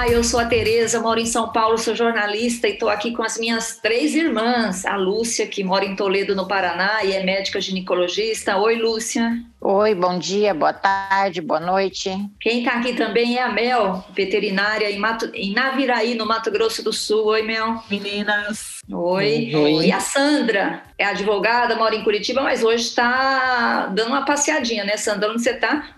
Olá, eu sou a Tereza, moro em São Paulo, sou jornalista e estou aqui com as minhas três irmãs. A Lúcia, que mora em Toledo, no Paraná, e é médica ginecologista. Oi, Lúcia. Oi, bom dia, boa tarde, boa noite. Quem está aqui também é a Mel, veterinária em, Mato, em Naviraí, no Mato Grosso do Sul. Oi, Mel. Meninas. Oi. Oi. E a Sandra, é advogada, mora em Curitiba, mas hoje está dando uma passeadinha, né, Sandra? Onde você está?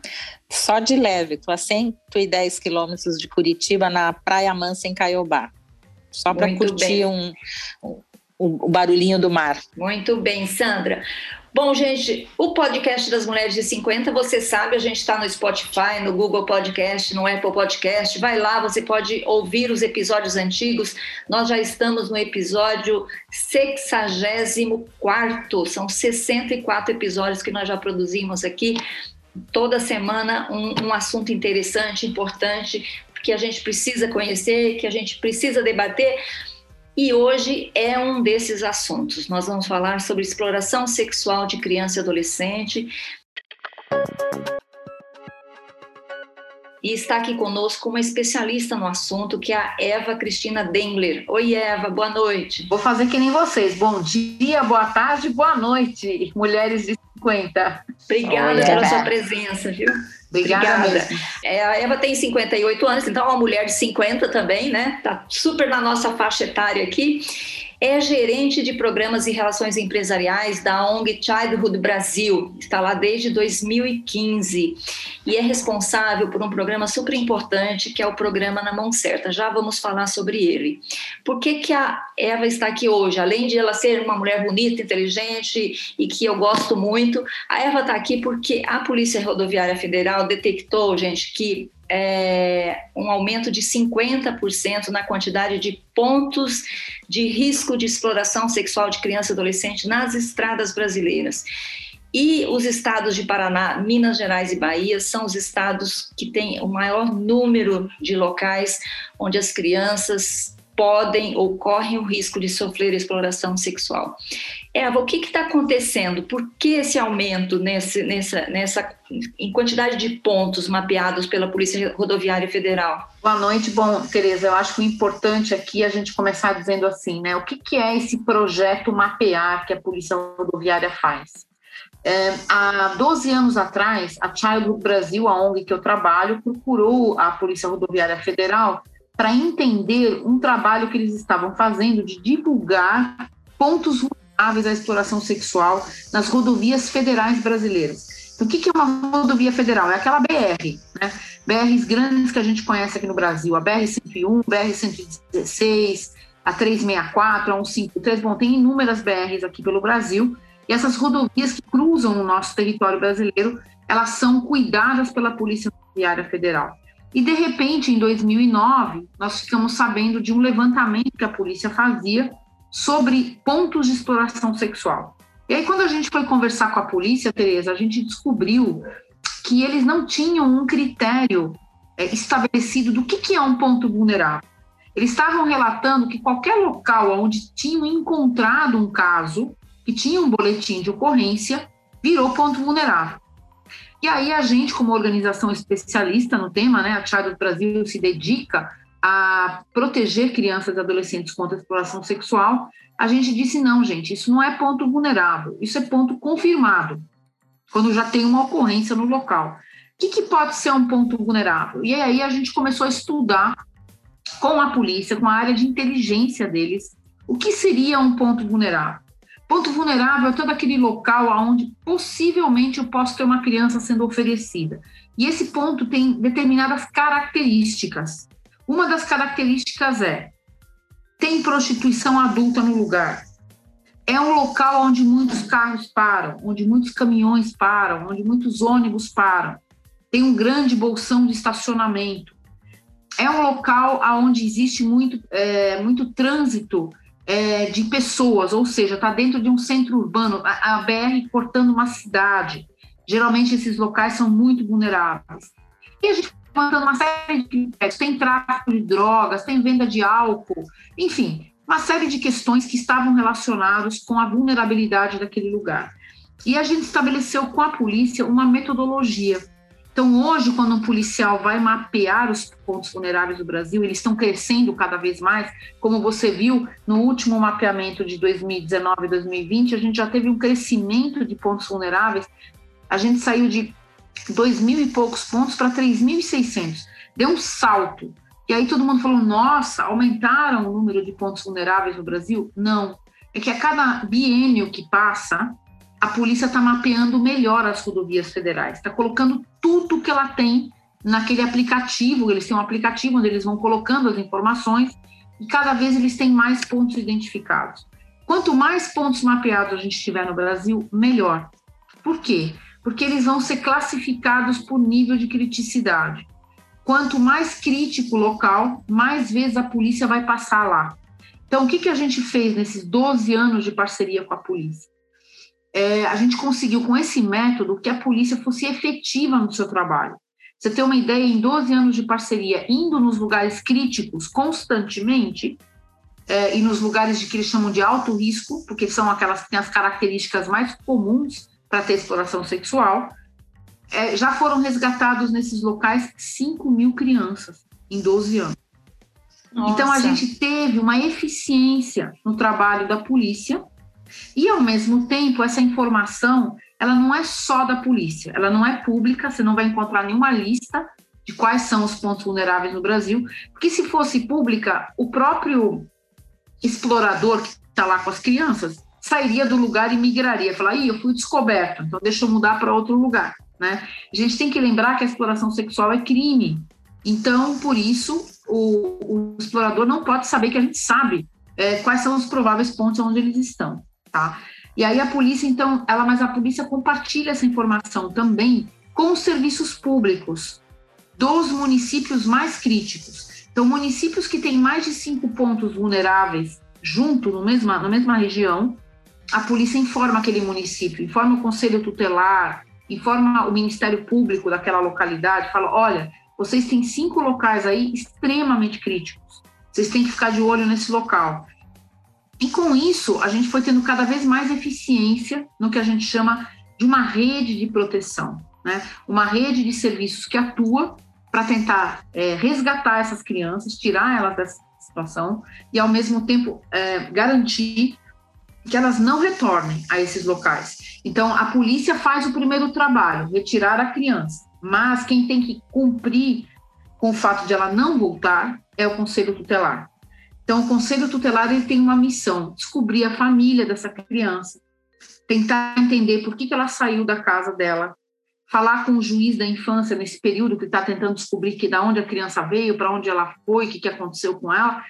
Só de leve, estou a 110 quilômetros de Curitiba, na Praia Mansa, em Caiobá. Só para curtir um, um, o barulhinho do mar. Muito bem, Sandra. Bom, gente, o podcast das Mulheres de 50, você sabe, a gente está no Spotify, no Google Podcast, no Apple Podcast. Vai lá, você pode ouvir os episódios antigos. Nós já estamos no episódio 64. São 64 episódios que nós já produzimos aqui toda semana um, um assunto interessante, importante, que a gente precisa conhecer, que a gente precisa debater. E hoje é um desses assuntos. Nós vamos falar sobre exploração sexual de criança e adolescente. E está aqui conosco uma especialista no assunto, que é a Eva Cristina Dengler. Oi, Eva, boa noite. Vou fazer que nem vocês. Bom dia, boa tarde, boa noite, mulheres de 50. Obrigada Oi, pela sua presença, viu? Obrigada. Obrigada. É, a Eva tem 58 anos, então é uma mulher de 50 também, né? Tá super na nossa faixa etária aqui é gerente de programas e relações empresariais da ONG Childhood Brasil, está lá desde 2015 e é responsável por um programa super importante que é o programa Na Mão Certa. Já vamos falar sobre ele. Por que, que a Eva está aqui hoje? Além de ela ser uma mulher bonita, inteligente e que eu gosto muito, a Eva está aqui porque a Polícia Rodoviária Federal detectou, gente, que é, um aumento de 50% na quantidade de pontos de risco de exploração sexual de criança e adolescente nas estradas brasileiras. E os estados de Paraná, Minas Gerais e Bahia são os estados que têm o maior número de locais onde as crianças podem ou correm o risco de sofrer exploração sexual. Eva, o que está acontecendo? Por que esse aumento nesse, nessa, nessa, em quantidade de pontos mapeados pela Polícia Rodoviária Federal? Boa noite. Bom, Tereza, eu acho importante aqui é a gente começar dizendo assim, né? O que, que é esse projeto mapear que a Polícia Rodoviária faz? É, há 12 anos atrás, a Childhood Brasil, a ONG que eu trabalho, procurou a Polícia Rodoviária Federal para entender um trabalho que eles estavam fazendo de divulgar pontos vulneráveis à exploração sexual nas rodovias federais brasileiras. Então, o que é uma rodovia federal? É aquela BR, né? BRs grandes que a gente conhece aqui no Brasil, a BR-101, BR-116, a 364, a 153, bom, tem inúmeras BRs aqui pelo Brasil, e essas rodovias que cruzam o nosso território brasileiro, elas são cuidadas pela Polícia Rodoviária Federal. E, de repente, em 2009, nós ficamos sabendo de um levantamento que a polícia fazia sobre pontos de exploração sexual. E aí, quando a gente foi conversar com a polícia, Tereza, a gente descobriu que eles não tinham um critério é, estabelecido do que, que é um ponto vulnerável. Eles estavam relatando que qualquer local onde tinham encontrado um caso, que tinha um boletim de ocorrência, virou ponto vulnerável. E aí a gente, como organização especialista no tema, né, a Child Brasil se dedica a proteger crianças e adolescentes contra a exploração sexual, a gente disse não, gente, isso não é ponto vulnerável, isso é ponto confirmado, quando já tem uma ocorrência no local. O que, que pode ser um ponto vulnerável? E aí a gente começou a estudar com a polícia, com a área de inteligência deles, o que seria um ponto vulnerável. Ponto vulnerável é todo aquele local onde possivelmente eu posso ter uma criança sendo oferecida. E esse ponto tem determinadas características. Uma das características é: tem prostituição adulta no lugar. É um local onde muitos carros param, onde muitos caminhões param, onde muitos ônibus param. Tem um grande bolsão de estacionamento. É um local onde existe muito, é, muito trânsito é, de pessoas, ou seja, está dentro de um centro urbano, a, a BR cortando uma cidade. Geralmente esses locais são muito vulneráveis. E a gente uma série de critérios, tem tráfico de drogas, tem venda de álcool, enfim, uma série de questões que estavam relacionadas com a vulnerabilidade daquele lugar. E a gente estabeleceu com a polícia uma metodologia. Então, hoje, quando um policial vai mapear os pontos vulneráveis do Brasil, eles estão crescendo cada vez mais. Como você viu no último mapeamento de 2019 e 2020, a gente já teve um crescimento de pontos vulneráveis. A gente saiu de dois mil e poucos pontos para 3.600. Deu um salto. E aí todo mundo falou: nossa, aumentaram o número de pontos vulneráveis no Brasil? Não. É que a cada biênio que passa, a polícia está mapeando melhor as rodovias federais, está colocando tudo que ela tem naquele aplicativo. Eles têm um aplicativo onde eles vão colocando as informações e cada vez eles têm mais pontos identificados. Quanto mais pontos mapeados a gente tiver no Brasil, melhor. Por quê? Porque eles vão ser classificados por nível de criticidade. Quanto mais crítico o local, mais vezes a polícia vai passar lá. Então, o que, que a gente fez nesses 12 anos de parceria com a polícia? É, a gente conseguiu, com esse método, que a polícia fosse efetiva no seu trabalho. Você tem uma ideia, em 12 anos de parceria, indo nos lugares críticos constantemente, é, e nos lugares de que eles chamam de alto risco, porque são aquelas que têm as características mais comuns para ter exploração sexual, é, já foram resgatados nesses locais 5 mil crianças em 12 anos. Nossa. Então, a gente teve uma eficiência no trabalho da polícia e, ao mesmo tempo, essa informação ela não é só da polícia, ela não é pública, você não vai encontrar nenhuma lista de quais são os pontos vulneráveis no Brasil, porque se fosse pública, o próprio explorador que está lá com as crianças sairia do lugar e migraria, falar, Ih, eu fui descoberto, então deixa eu mudar para outro lugar. Né? A gente tem que lembrar que a exploração sexual é crime. Então, por isso, o, o explorador não pode saber que a gente sabe é, quais são os prováveis pontos onde eles estão. Tá? E aí a polícia, então, ela, mas a polícia compartilha essa informação também com os serviços públicos dos municípios mais críticos. Então, municípios que têm mais de cinco pontos vulneráveis junto no mesma, na mesma região, a polícia informa aquele município, informa o conselho tutelar, informa o Ministério Público daquela localidade, fala: olha, vocês têm cinco locais aí extremamente críticos, vocês têm que ficar de olho nesse local. E com isso, a gente foi tendo cada vez mais eficiência no que a gente chama de uma rede de proteção, né? uma rede de serviços que atua para tentar é, resgatar essas crianças, tirar elas dessa situação e, ao mesmo tempo, é, garantir que elas não retornem a esses locais. Então, a polícia faz o primeiro trabalho, retirar a criança, mas quem tem que cumprir com o fato de ela não voltar é o conselho tutelar. Então, o conselho tutelar ele tem uma missão: descobrir a família dessa criança, tentar entender por que, que ela saiu da casa dela, falar com o juiz da infância nesse período que está tentando descobrir que da onde a criança veio, para onde ela foi, o que, que aconteceu com ela,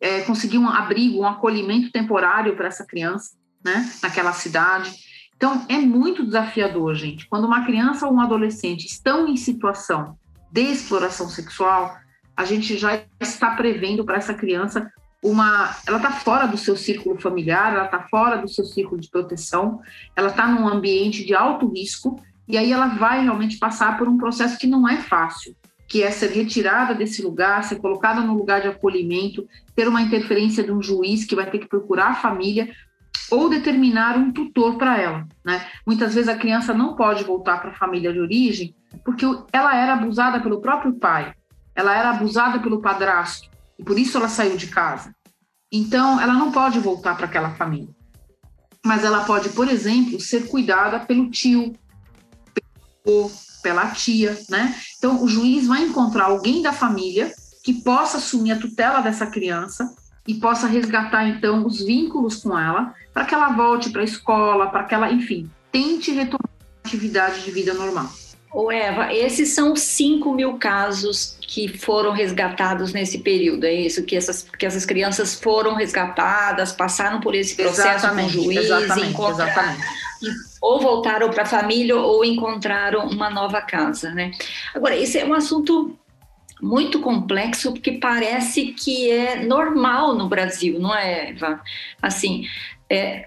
é, conseguir um abrigo, um acolhimento temporário para essa criança, né, naquela cidade. Então, é muito desafiador, gente. Quando uma criança ou um adolescente estão em situação de exploração sexual, a gente já está prevendo para essa criança uma. Ela está fora do seu círculo familiar, ela está fora do seu círculo de proteção, ela está num ambiente de alto risco, e aí ela vai realmente passar por um processo que não é fácil que é ser retirada desse lugar, ser colocada no lugar de acolhimento, ter uma interferência de um juiz que vai ter que procurar a família ou determinar um tutor para ela. Né? Muitas vezes a criança não pode voltar para a família de origem porque ela era abusada pelo próprio pai, ela era abusada pelo padrasto e por isso ela saiu de casa. Então ela não pode voltar para aquela família, mas ela pode, por exemplo, ser cuidada pelo tio, pelo pela tia, né? Então, o juiz vai encontrar alguém da família que possa assumir a tutela dessa criança e possa resgatar, então, os vínculos com ela, para que ela volte para a escola, para que ela, enfim, tente retomar a atividade de vida normal. Ô Eva, esses são 5 mil casos que foram resgatados nesse período, é isso? Que essas, que essas crianças foram resgatadas, passaram por esse processo exatamente, com o juiz, exatamente, exatamente ou voltaram para a família ou encontraram uma nova casa, né? Agora, esse é um assunto muito complexo porque parece que é normal no Brasil, não é, Eva? Assim, é,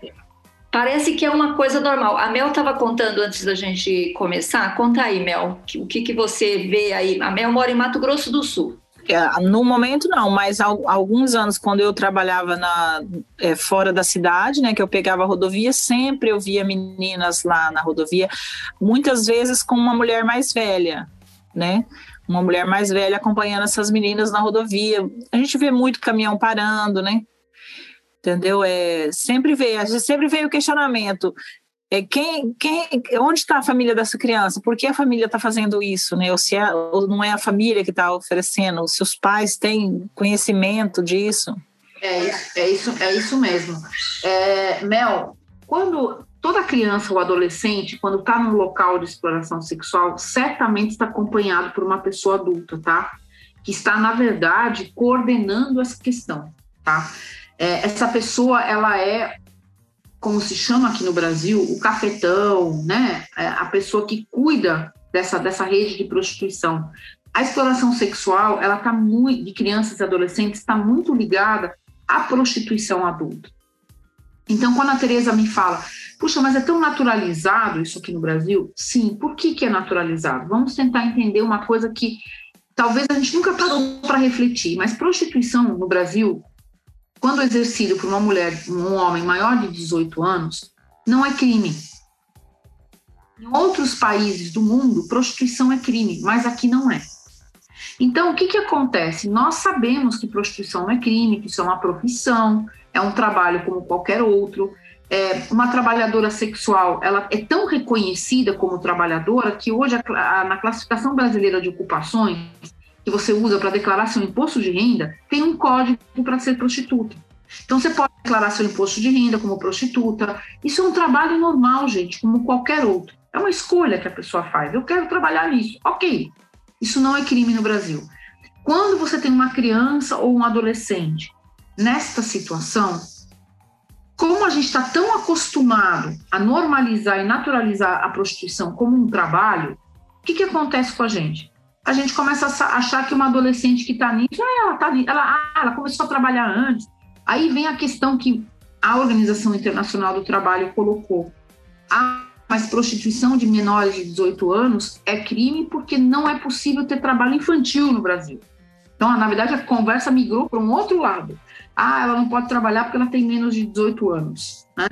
parece que é uma coisa normal. A Mel estava contando antes da gente começar. Conta aí, Mel, o que, que você vê aí? A Mel mora em Mato Grosso do Sul. É, no momento não, mas há alguns anos quando eu trabalhava na, é, fora da cidade, né, que eu pegava a rodovia, sempre eu via meninas lá na rodovia, muitas vezes com uma mulher mais velha, né? Uma mulher mais velha acompanhando essas meninas na rodovia. A gente vê muito caminhão parando, né? Entendeu? É, sempre gente sempre vê o questionamento. É, quem, quem, onde está a família dessa criança? Por que a família está fazendo isso? Né? Ou, se é, ou não é a família que está oferecendo? Se os pais têm conhecimento disso? É isso, é isso, é isso mesmo. É, Mel, quando toda criança ou adolescente, quando está num local de exploração sexual, certamente está acompanhado por uma pessoa adulta, tá? Que está, na verdade, coordenando essa questão, tá? É, essa pessoa, ela é, como se chama aqui no Brasil, o cafetão, né? É a pessoa que cuida dessa, dessa rede de prostituição. A exploração sexual, ela está muito, de crianças e adolescentes, está muito ligada à prostituição adulta. Então, quando a Tereza me fala, puxa, mas é tão naturalizado isso aqui no Brasil? Sim, por que, que é naturalizado? Vamos tentar entender uma coisa que talvez a gente nunca parou para refletir, mas prostituição no Brasil, quando exercido por uma mulher, um homem maior de 18 anos, não é crime. Em outros países do mundo, prostituição é crime, mas aqui não é. Então, o que, que acontece? Nós sabemos que prostituição não é crime, que isso é uma profissão, é um trabalho como qualquer outro. É, uma trabalhadora sexual, ela é tão reconhecida como trabalhadora que hoje a, a, na classificação brasileira de ocupações que você usa para declarar seu imposto de renda, tem um código para ser prostituta. Então você pode declarar seu imposto de renda como prostituta. Isso é um trabalho normal, gente, como qualquer outro. É uma escolha que a pessoa faz. Eu quero trabalhar nisso. Ok. Isso não é crime no Brasil. Quando você tem uma criança ou um adolescente nesta situação, como a gente está tão acostumado a normalizar e naturalizar a prostituição como um trabalho, o que, que acontece com a gente? A gente começa a achar que uma adolescente que está nisso, ah, ela, tá, ela, ah, ela começou a trabalhar antes. Aí vem a questão que a Organização Internacional do Trabalho colocou. Ah, mas prostituição de menores de 18 anos é crime porque não é possível ter trabalho infantil no Brasil. Então, na verdade, a conversa migrou para um outro lado. Ah, ela não pode trabalhar porque ela tem menos de 18 anos. Né?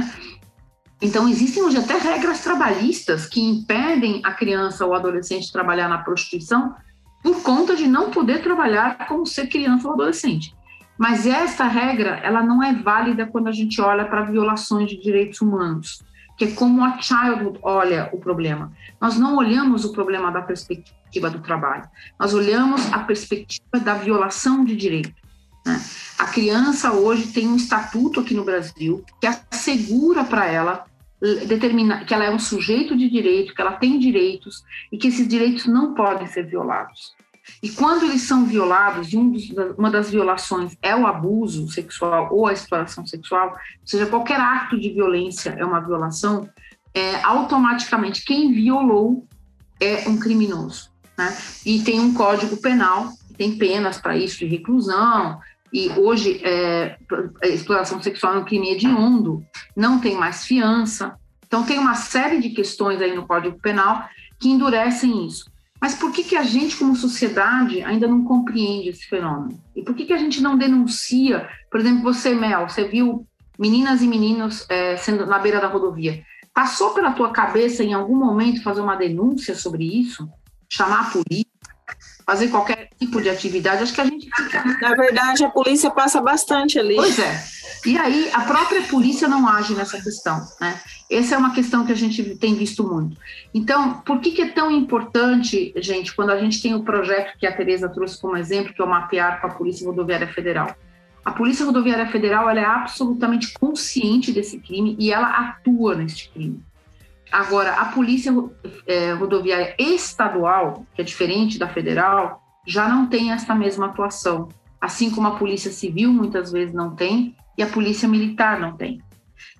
Então, existem hoje até regras trabalhistas que impedem a criança ou adolescente de trabalhar na prostituição por conta de não poder trabalhar como ser criança ou adolescente. Mas essa regra, ela não é válida quando a gente olha para violações de direitos humanos, que é como a Childhood olha o problema. Nós não olhamos o problema da perspectiva do trabalho, nós olhamos a perspectiva da violação de direito. Né? A criança hoje tem um estatuto aqui no Brasil que assegura para ela determina que ela é um sujeito de direito, que ela tem direitos e que esses direitos não podem ser violados. E quando eles são violados, e um dos, uma das violações é o abuso sexual ou a exploração sexual, ou seja, qualquer ato de violência é uma violação, é, automaticamente quem violou é um criminoso. Né? E tem um código penal, tem penas para isso de reclusão, e hoje é, exploração sexual é um crime hediondo, não tem mais fiança. Então, tem uma série de questões aí no Código Penal que endurecem isso. Mas por que, que a gente, como sociedade, ainda não compreende esse fenômeno? E por que, que a gente não denuncia? Por exemplo, você, Mel, você viu meninas e meninos é, sendo na beira da rodovia. Passou pela tua cabeça em algum momento fazer uma denúncia sobre isso? Chamar a polícia? Fazer qualquer tipo de atividade, acho que a gente. Na verdade, a polícia passa bastante ali. Pois é. E aí, a própria polícia não age nessa questão, né? Essa é uma questão que a gente tem visto muito. Então, por que, que é tão importante, gente, quando a gente tem o projeto que a Tereza trouxe como exemplo, que é o mapear com a Polícia Rodoviária Federal? A Polícia Rodoviária Federal ela é absolutamente consciente desse crime e ela atua neste crime. Agora, a Polícia é, Rodoviária Estadual, que é diferente da federal, já não tem essa mesma atuação. Assim como a Polícia Civil muitas vezes não tem e a Polícia Militar não tem.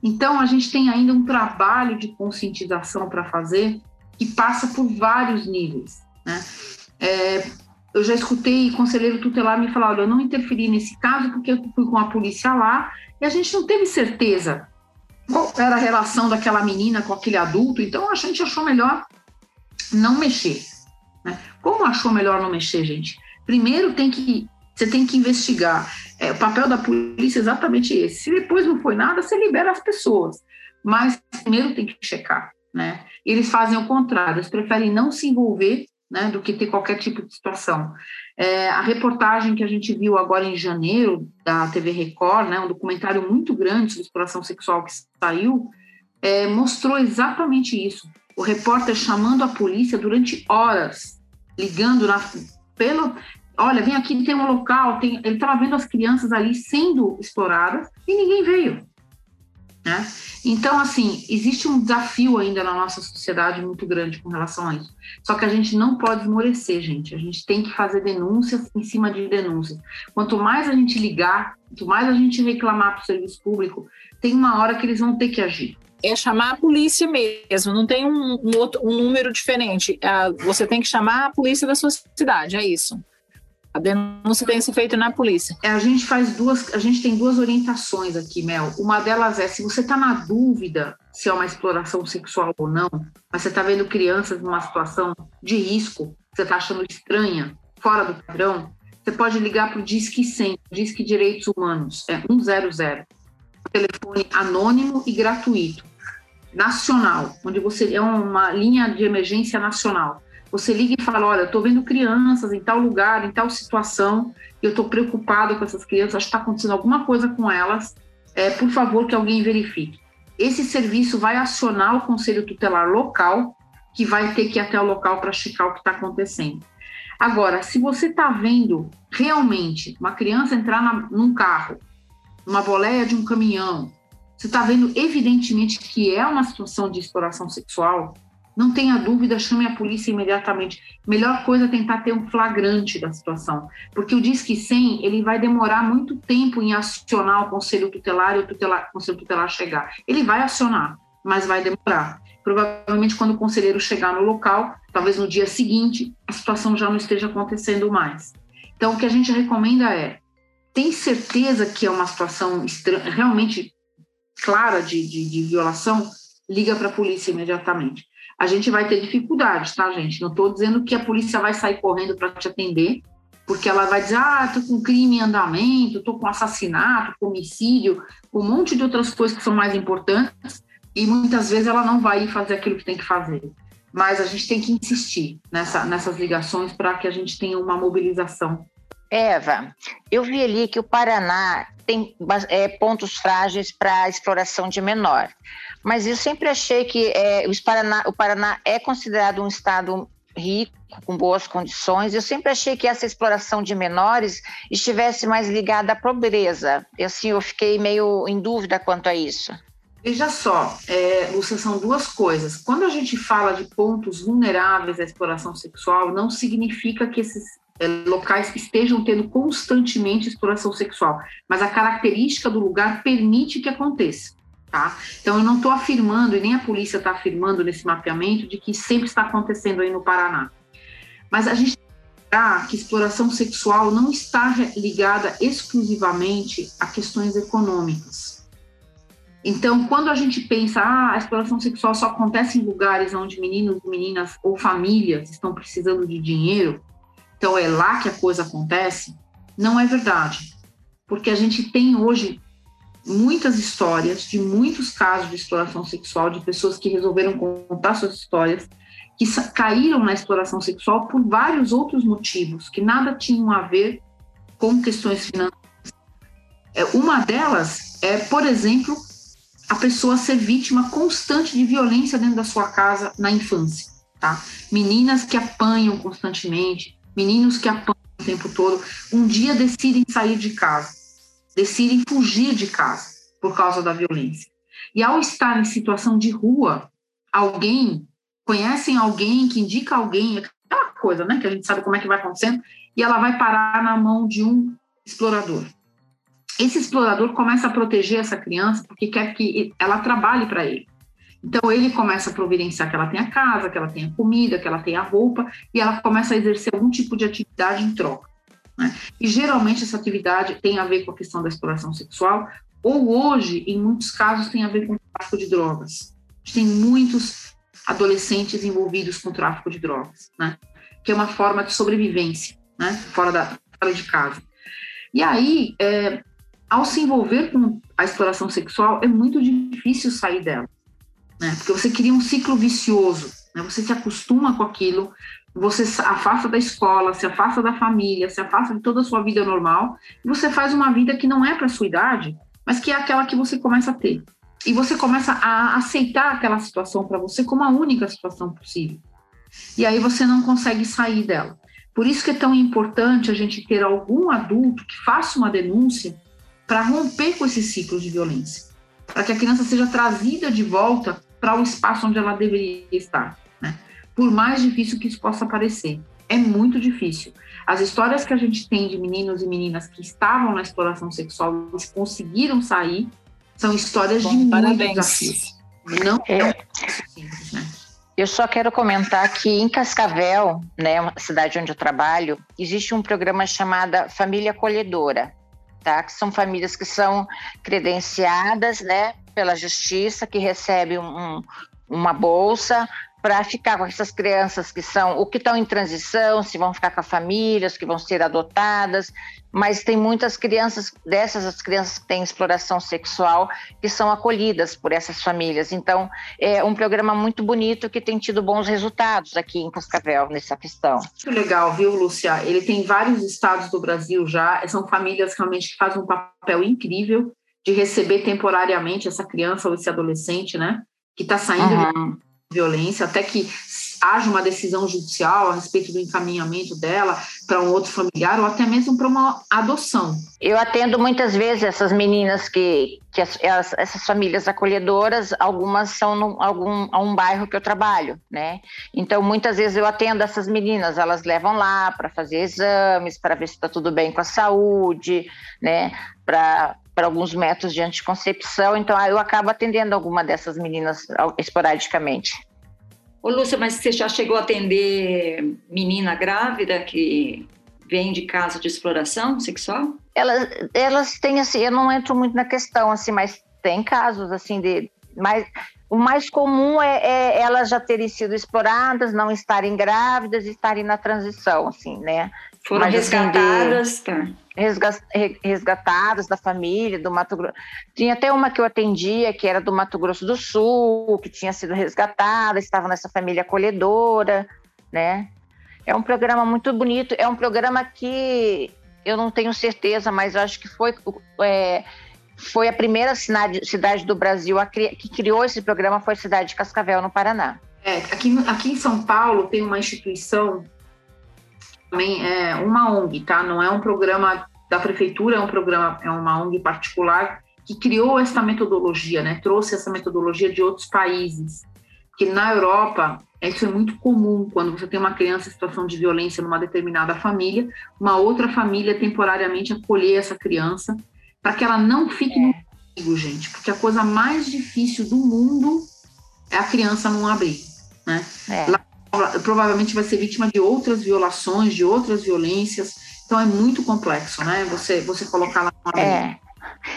Então, a gente tem ainda um trabalho de conscientização para fazer que passa por vários níveis. Né? É, eu já escutei conselheiro tutelar me falar, olha, eu não interferi nesse caso porque eu fui com a polícia lá e a gente não teve certeza qual era a relação daquela menina com aquele adulto, então a gente achou melhor não mexer. Né? Como achou melhor não mexer, gente? Primeiro tem que você tem que investigar. É, o papel da polícia é exatamente esse. Se depois não foi nada, você libera as pessoas. Mas primeiro tem que checar, né? Eles fazem o contrário, eles preferem não se envolver né, do que ter qualquer tipo de situação. É, a reportagem que a gente viu agora em janeiro da TV Record, né, um documentário muito grande sobre exploração sexual que saiu, é, mostrou exatamente isso. O repórter chamando a polícia durante horas, ligando na, pelo, olha, vem aqui, tem um local, tem, ele estava vendo as crianças ali sendo exploradas e ninguém veio. Né? Então, assim, existe um desafio ainda na nossa sociedade muito grande com relação a isso. Só que a gente não pode esmorecer, gente. A gente tem que fazer denúncias em cima de denúncias. Quanto mais a gente ligar, quanto mais a gente reclamar para o serviço público, tem uma hora que eles vão ter que agir. É chamar a polícia mesmo, não tem um, um outro, um número diferente. Ah, você tem que chamar a polícia da sua cidade, é isso. A denúncia tem que ser feita na polícia. É, a gente faz duas, a gente tem duas orientações aqui, Mel. Uma delas é se você está na dúvida se é uma exploração sexual ou não, mas você está vendo crianças numa situação de risco, você está achando estranha, fora do padrão, você pode ligar para o Disque 100, Disque Direitos Humanos, é 100, telefone anônimo e gratuito, nacional, onde você é uma linha de emergência nacional. Você liga e fala: Olha, eu estou vendo crianças em tal lugar, em tal situação, eu estou preocupado com essas crianças, acho que está acontecendo alguma coisa com elas, é, por favor, que alguém verifique. Esse serviço vai acionar o conselho tutelar local, que vai ter que ir até o local para checar o que está acontecendo. Agora, se você está vendo realmente uma criança entrar na, num carro, numa boleia de um caminhão, você está vendo evidentemente que é uma situação de exploração sexual, não tenha dúvida, chame a polícia imediatamente. Melhor coisa é tentar ter um flagrante da situação, porque o Disque 100 ele vai demorar muito tempo em acionar o conselho tutelar e o, tutelar, conselho tutelar chegar. Ele vai acionar, mas vai demorar. Provavelmente quando o conselheiro chegar no local, talvez no dia seguinte, a situação já não esteja acontecendo mais. Então, o que a gente recomenda é, tem certeza que é uma situação realmente clara de, de, de violação? Liga para a polícia imediatamente a gente vai ter dificuldades, tá, gente? Não estou dizendo que a polícia vai sair correndo para te atender, porque ela vai dizer, ah, estou com crime em andamento, estou com assassinato, com homicídio, um monte de outras coisas que são mais importantes, e muitas vezes ela não vai fazer aquilo que tem que fazer. Mas a gente tem que insistir nessa, nessas ligações para que a gente tenha uma mobilização. Eva, eu vi ali que o Paraná tem é, pontos frágeis para exploração de menor. Mas eu sempre achei que é, o, Paraná, o Paraná é considerado um estado rico, com boas condições. Eu sempre achei que essa exploração de menores estivesse mais ligada à pobreza. E assim, eu fiquei meio em dúvida quanto a isso. Veja só, é, Lúcia, são duas coisas. Quando a gente fala de pontos vulneráveis à exploração sexual, não significa que esses é, locais estejam tendo constantemente exploração sexual, mas a característica do lugar permite que aconteça. Tá? Então, eu não estou afirmando, e nem a polícia está afirmando nesse mapeamento, de que sempre está acontecendo aí no Paraná. Mas a gente tem que exploração sexual não está ligada exclusivamente a questões econômicas. Então, quando a gente pensa, ah, a exploração sexual só acontece em lugares onde meninos, meninas ou famílias estão precisando de dinheiro, então é lá que a coisa acontece, não é verdade. Porque a gente tem hoje muitas histórias de muitos casos de exploração sexual, de pessoas que resolveram contar suas histórias, que caíram na exploração sexual por vários outros motivos, que nada tinham a ver com questões financeiras. É, uma delas é, por exemplo, a pessoa ser vítima constante de violência dentro da sua casa na infância. Tá? Meninas que apanham constantemente, meninos que apanham o tempo todo, um dia decidem sair de casa decidem fugir de casa por causa da violência. E ao estar em situação de rua, alguém, conhecem alguém que indica alguém, aquela coisa, né, que a gente sabe como é que vai acontecendo, e ela vai parar na mão de um explorador. Esse explorador começa a proteger essa criança porque quer que ela trabalhe para ele. Então ele começa a providenciar que ela tenha casa, que ela tenha comida, que ela tenha roupa, e ela começa a exercer algum tipo de atividade em troca. Né? E geralmente essa atividade tem a ver com a questão da exploração sexual, ou hoje, em muitos casos, tem a ver com o tráfico de drogas. A gente tem muitos adolescentes envolvidos com tráfico de drogas, né? que é uma forma de sobrevivência, né? fora, da, fora de casa. E aí, é, ao se envolver com a exploração sexual, é muito difícil sair dela, né? porque você cria um ciclo vicioso, né? você se acostuma com aquilo, você se afasta da escola, se afasta da família, se afasta de toda a sua vida normal, e você faz uma vida que não é para sua idade, mas que é aquela que você começa a ter. E você começa a aceitar aquela situação para você como a única situação possível. E aí você não consegue sair dela. Por isso que é tão importante a gente ter algum adulto que faça uma denúncia para romper com esse ciclo de violência, para que a criança seja trazida de volta para o espaço onde ela deveria estar por mais difícil que isso possa parecer. É muito difícil. As histórias que a gente tem de meninos e meninas que estavam na exploração sexual e conseguiram sair são histórias Bom, de muitos desafios. Não é, é simples, né? Eu só quero comentar que em Cascavel, né, uma cidade onde eu trabalho, existe um programa chamado Família Acolhedora, tá? Que são famílias que são credenciadas, né, pela justiça, que recebem um, uma bolsa para ficar com essas crianças que são o que estão em transição, se vão ficar com a família, que vão ser adotadas, mas tem muitas crianças dessas as crianças que têm exploração sexual que são acolhidas por essas famílias. Então é um programa muito bonito que tem tido bons resultados aqui em Cascavel nessa questão. Muito legal, viu, Lúcia? Ele tem vários estados do Brasil já. São famílias realmente que fazem um papel incrível de receber temporariamente essa criança ou esse adolescente, né? Que está saindo uhum violência, até que haja uma decisão judicial a respeito do encaminhamento dela para um outro familiar ou até mesmo para uma adoção. Eu atendo muitas vezes essas meninas que, que as, essas famílias acolhedoras, algumas são no, algum a um bairro que eu trabalho, né? Então muitas vezes eu atendo essas meninas, elas levam lá para fazer exames, para ver se está tudo bem com a saúde, né? Para para alguns métodos de anticoncepção, então eu acabo atendendo alguma dessas meninas esporadicamente. Ô Lúcia, mas você já chegou a atender menina grávida que vem de caso de exploração sexual? Elas, elas têm assim, eu não entro muito na questão assim, mas tem casos assim de, mas o mais comum é, é, elas já terem sido exploradas, não estarem grávidas estarem na transição, assim, né? Foram Mas, resgatadas, assim, de, tá. Resgatadas da família, do Mato Grosso. Tinha até uma que eu atendia, que era do Mato Grosso do Sul, que tinha sido resgatada, estava nessa família acolhedora, né? É um programa muito bonito, é um programa que eu não tenho certeza, mas acho que foi é, foi a primeira cidade, cidade do Brasil a, que criou esse programa, foi a cidade de Cascavel, no Paraná. É, aqui, aqui em São Paulo tem uma instituição, também é uma ONG, tá? Não é um programa da prefeitura, é um programa, é uma ONG particular que criou essa metodologia, né? Trouxe essa metodologia de outros países. Que na Europa, isso é muito comum quando você tem uma criança em situação de violência numa determinada família, uma outra família temporariamente acolher essa criança para que ela não fique é. no abrigo, gente, porque a coisa mais difícil do mundo é a criança num abrigo, né? É. Ela provavelmente vai ser vítima de outras violações, de outras violências, então é muito complexo, né? Você você colocar lá abrigo. É.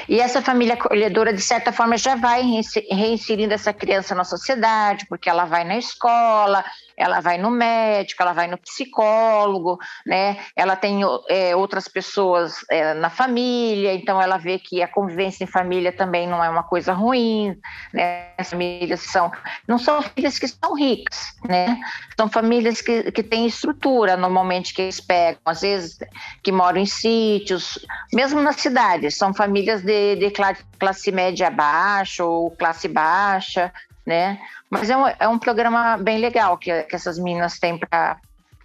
E essa família acolhedora, de certa forma, já vai reinserindo essa criança na sociedade, porque ela vai na escola, ela vai no médico, ela vai no psicólogo, né? Ela tem é, outras pessoas é, na família, então ela vê que a convivência em família também não é uma coisa ruim, né? As famílias são, não são famílias que são ricas, né? São famílias que, que têm estrutura, normalmente, que eles pegam, às vezes, que moram em sítios, mesmo nas cidades, são famílias de, de classe média baixa ou classe baixa, né? Mas é um, é um programa bem legal que, que essas meninas têm para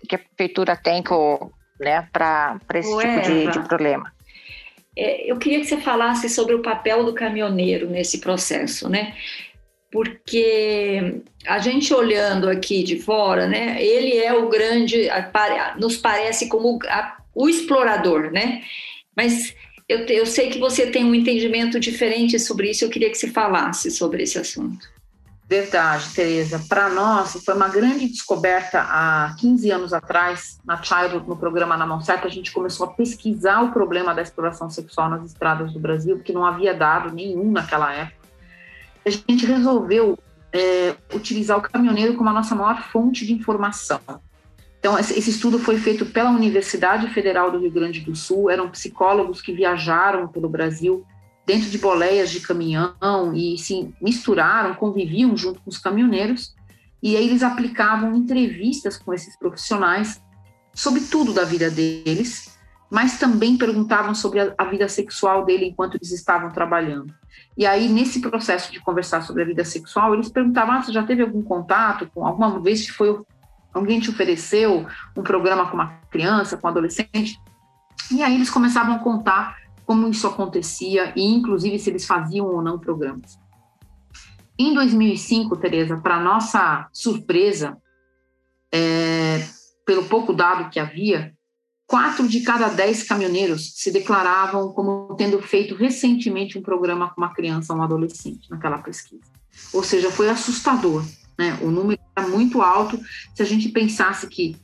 que a prefeitura tem né, para esse tipo de, de problema. É, eu queria que você falasse sobre o papel do caminhoneiro nesse processo, né? Porque a gente olhando aqui de fora, né? Ele é o grande, nos parece como o explorador, né? Mas eu, eu sei que você tem um entendimento diferente sobre isso. Eu queria que você falasse sobre esse assunto. Verdade, Tereza. Para nós, foi uma grande descoberta há 15 anos atrás, na Child, no programa Na Mão Certa, a gente começou a pesquisar o problema da exploração sexual nas estradas do Brasil, porque não havia dado nenhum naquela época. A gente resolveu é, utilizar o caminhoneiro como a nossa maior fonte de informação. Então, esse estudo foi feito pela Universidade Federal do Rio Grande do Sul, eram psicólogos que viajaram pelo Brasil dentro de boleias de caminhão e se misturaram, conviviam junto com os caminhoneiros, e aí eles aplicavam entrevistas com esses profissionais sobre tudo da vida deles, mas também perguntavam sobre a, a vida sexual dele enquanto eles estavam trabalhando. E aí, nesse processo de conversar sobre a vida sexual, eles perguntavam: ah, você já teve algum contato com alguma vez que foi alguém te ofereceu um programa com uma criança, com um adolescente? E aí eles começavam a contar como isso acontecia e, inclusive, se eles faziam ou não programas. Em 2005, Tereza, para nossa surpresa, é, pelo pouco dado que havia, quatro de cada dez caminhoneiros se declaravam como tendo feito recentemente um programa com uma criança ou um adolescente naquela pesquisa. Ou seja, foi assustador. Né? O número era muito alto. Se a gente pensasse que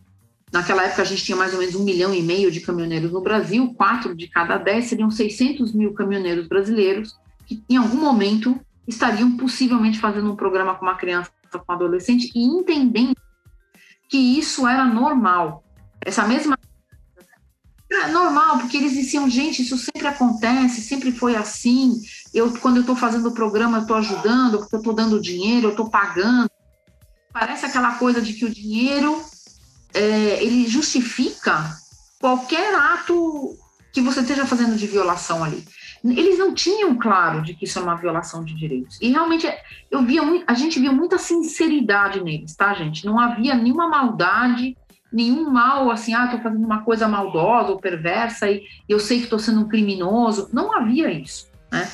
Naquela época a gente tinha mais ou menos um milhão e meio de caminhoneiros no Brasil, quatro de cada dez seriam 600 mil caminhoneiros brasileiros que em algum momento estariam possivelmente fazendo um programa com uma criança, com um adolescente e entendendo que isso era normal. Essa mesma é normal, porque eles diziam, gente, isso sempre acontece, sempre foi assim. Eu, quando eu estou fazendo o programa, eu estou ajudando, eu estou dando dinheiro, eu estou pagando. Parece aquela coisa de que o dinheiro é, ele justifica qualquer ato que você esteja fazendo de violação ali. Eles não tinham claro de que isso é uma violação de direitos. E realmente eu via a gente via muita sinceridade neles, tá, gente? Não havia nenhuma maldade, nenhum mal assim, ah, estou fazendo uma coisa maldosa ou perversa e eu sei que estou sendo um criminoso. Não havia isso, né?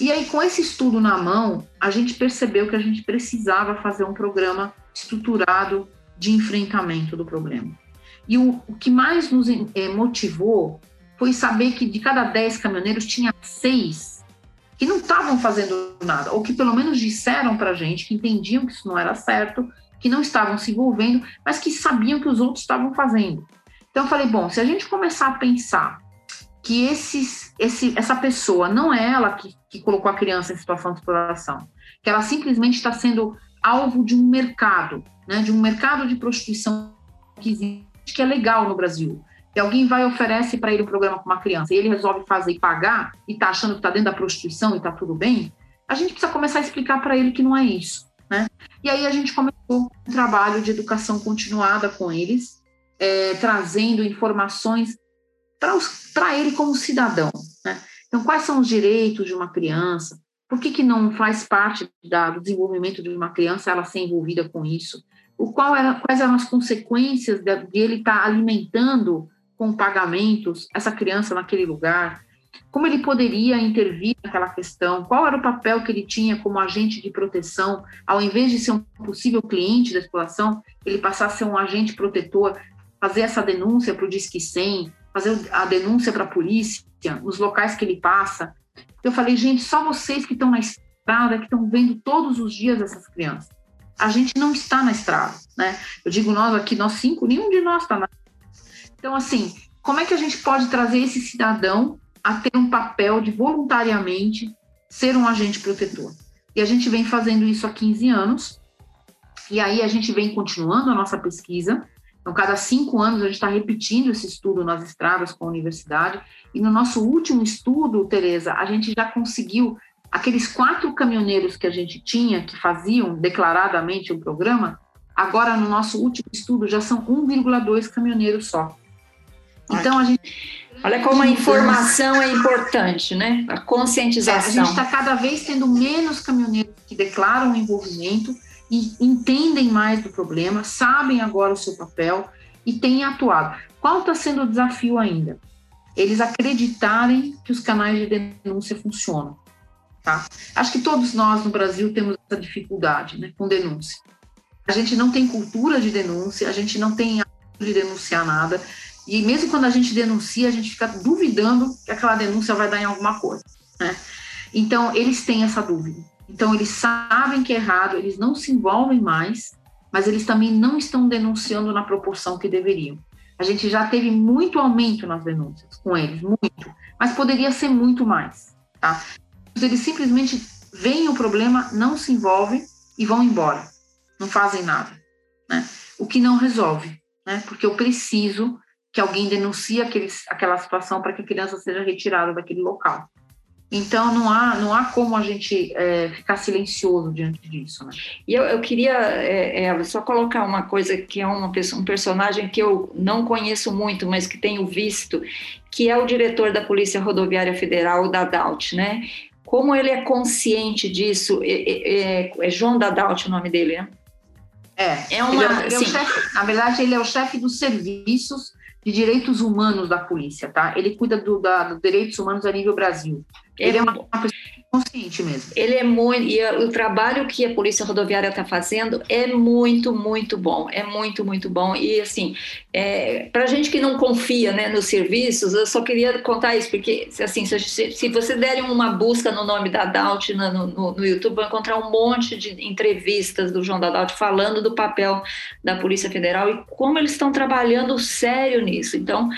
E aí, com esse estudo na mão, a gente percebeu que a gente precisava fazer um programa estruturado de enfrentamento do problema. E o, o que mais nos é, motivou foi saber que de cada 10 caminhoneiros tinha seis que não estavam fazendo nada, ou que pelo menos disseram para a gente que entendiam que isso não era certo, que não estavam se envolvendo, mas que sabiam que os outros estavam fazendo. Então eu falei, bom, se a gente começar a pensar que esses, esse, essa pessoa não é ela que, que colocou a criança em situação de exploração, que ela simplesmente está sendo alvo de um mercado, né, de um mercado de prostituição que existe, que é legal no Brasil. Que alguém vai e oferece para ele um programa com uma criança e ele resolve fazer e pagar e está achando que está dentro da prostituição e está tudo bem, a gente precisa começar a explicar para ele que não é isso. Né? E aí a gente começou um trabalho de educação continuada com eles, é, trazendo informações para ele como cidadão. Né? Então, quais são os direitos de uma criança? Por que, que não faz parte do desenvolvimento de uma criança ela ser envolvida com isso? O qual era, quais eram as consequências de, de ele estar tá alimentando com pagamentos essa criança naquele lugar? Como ele poderia intervir naquela questão? Qual era o papel que ele tinha como agente de proteção? Ao invés de ser um possível cliente da exploração, ele passar a ser um agente protetor, fazer essa denúncia para o Disque 100, fazer a denúncia para a polícia, nos locais que ele passa, eu falei, gente, só vocês que estão na estrada, que estão vendo todos os dias essas crianças. A gente não está na estrada, né? Eu digo nós aqui, nós cinco, nenhum de nós está na Então, assim, como é que a gente pode trazer esse cidadão a ter um papel de voluntariamente ser um agente protetor? E a gente vem fazendo isso há 15 anos, e aí a gente vem continuando a nossa pesquisa, então, cada cinco anos, a gente está repetindo esse estudo nas estradas com a universidade. E no nosso último estudo, Tereza, a gente já conseguiu aqueles quatro caminhoneiros que a gente tinha, que faziam declaradamente o programa, agora no nosso último estudo já são 1,2 caminhoneiros só. Então, a gente. Olha como a informação é importante, né? A conscientização. É, a gente está cada vez tendo menos caminhoneiros que declaram envolvimento e entendem mais do problema, sabem agora o seu papel e têm atuado. Qual está sendo o desafio ainda? Eles acreditarem que os canais de denúncia funcionam. Tá? Acho que todos nós no Brasil temos essa dificuldade né, com denúncia. A gente não tem cultura de denúncia, a gente não tem de denunciar nada, e mesmo quando a gente denuncia, a gente fica duvidando que aquela denúncia vai dar em alguma coisa. Né? Então, eles têm essa dúvida. Então, eles sabem que é errado, eles não se envolvem mais, mas eles também não estão denunciando na proporção que deveriam. A gente já teve muito aumento nas denúncias com eles, muito, mas poderia ser muito mais, tá? Eles simplesmente veem o problema, não se envolvem e vão embora, não fazem nada, né? O que não resolve, né? Porque eu preciso que alguém denuncie aqueles, aquela situação para que a criança seja retirada daquele local. Então não há, não há como a gente é, ficar silencioso diante disso. Né? E eu, eu queria é, é, só colocar uma coisa que é uma pessoa, um personagem que eu não conheço muito, mas que tenho visto, que é o diretor da Polícia Rodoviária Federal, da DAUT, né? Como ele é consciente disso? É, é, é João Dadaut o nome dele, né? É, é uma. Ele é, ele assim, chefe, na verdade, ele é o chefe dos serviços de direitos humanos da polícia, tá? Ele cuida do, da, dos direitos humanos a nível Brasil. Ele é uma, uma pessoa consciente mesmo. Ele é muito e o trabalho que a polícia rodoviária está fazendo é muito muito bom, é muito muito bom e assim é, para gente que não confia né, nos serviços, eu só queria contar isso porque assim se, se você derem uma busca no nome da Daut no, no, no, YouTube, vai encontrar um monte de entrevistas do João Daut falando do papel da Polícia Federal e como eles estão trabalhando sério nisso. Então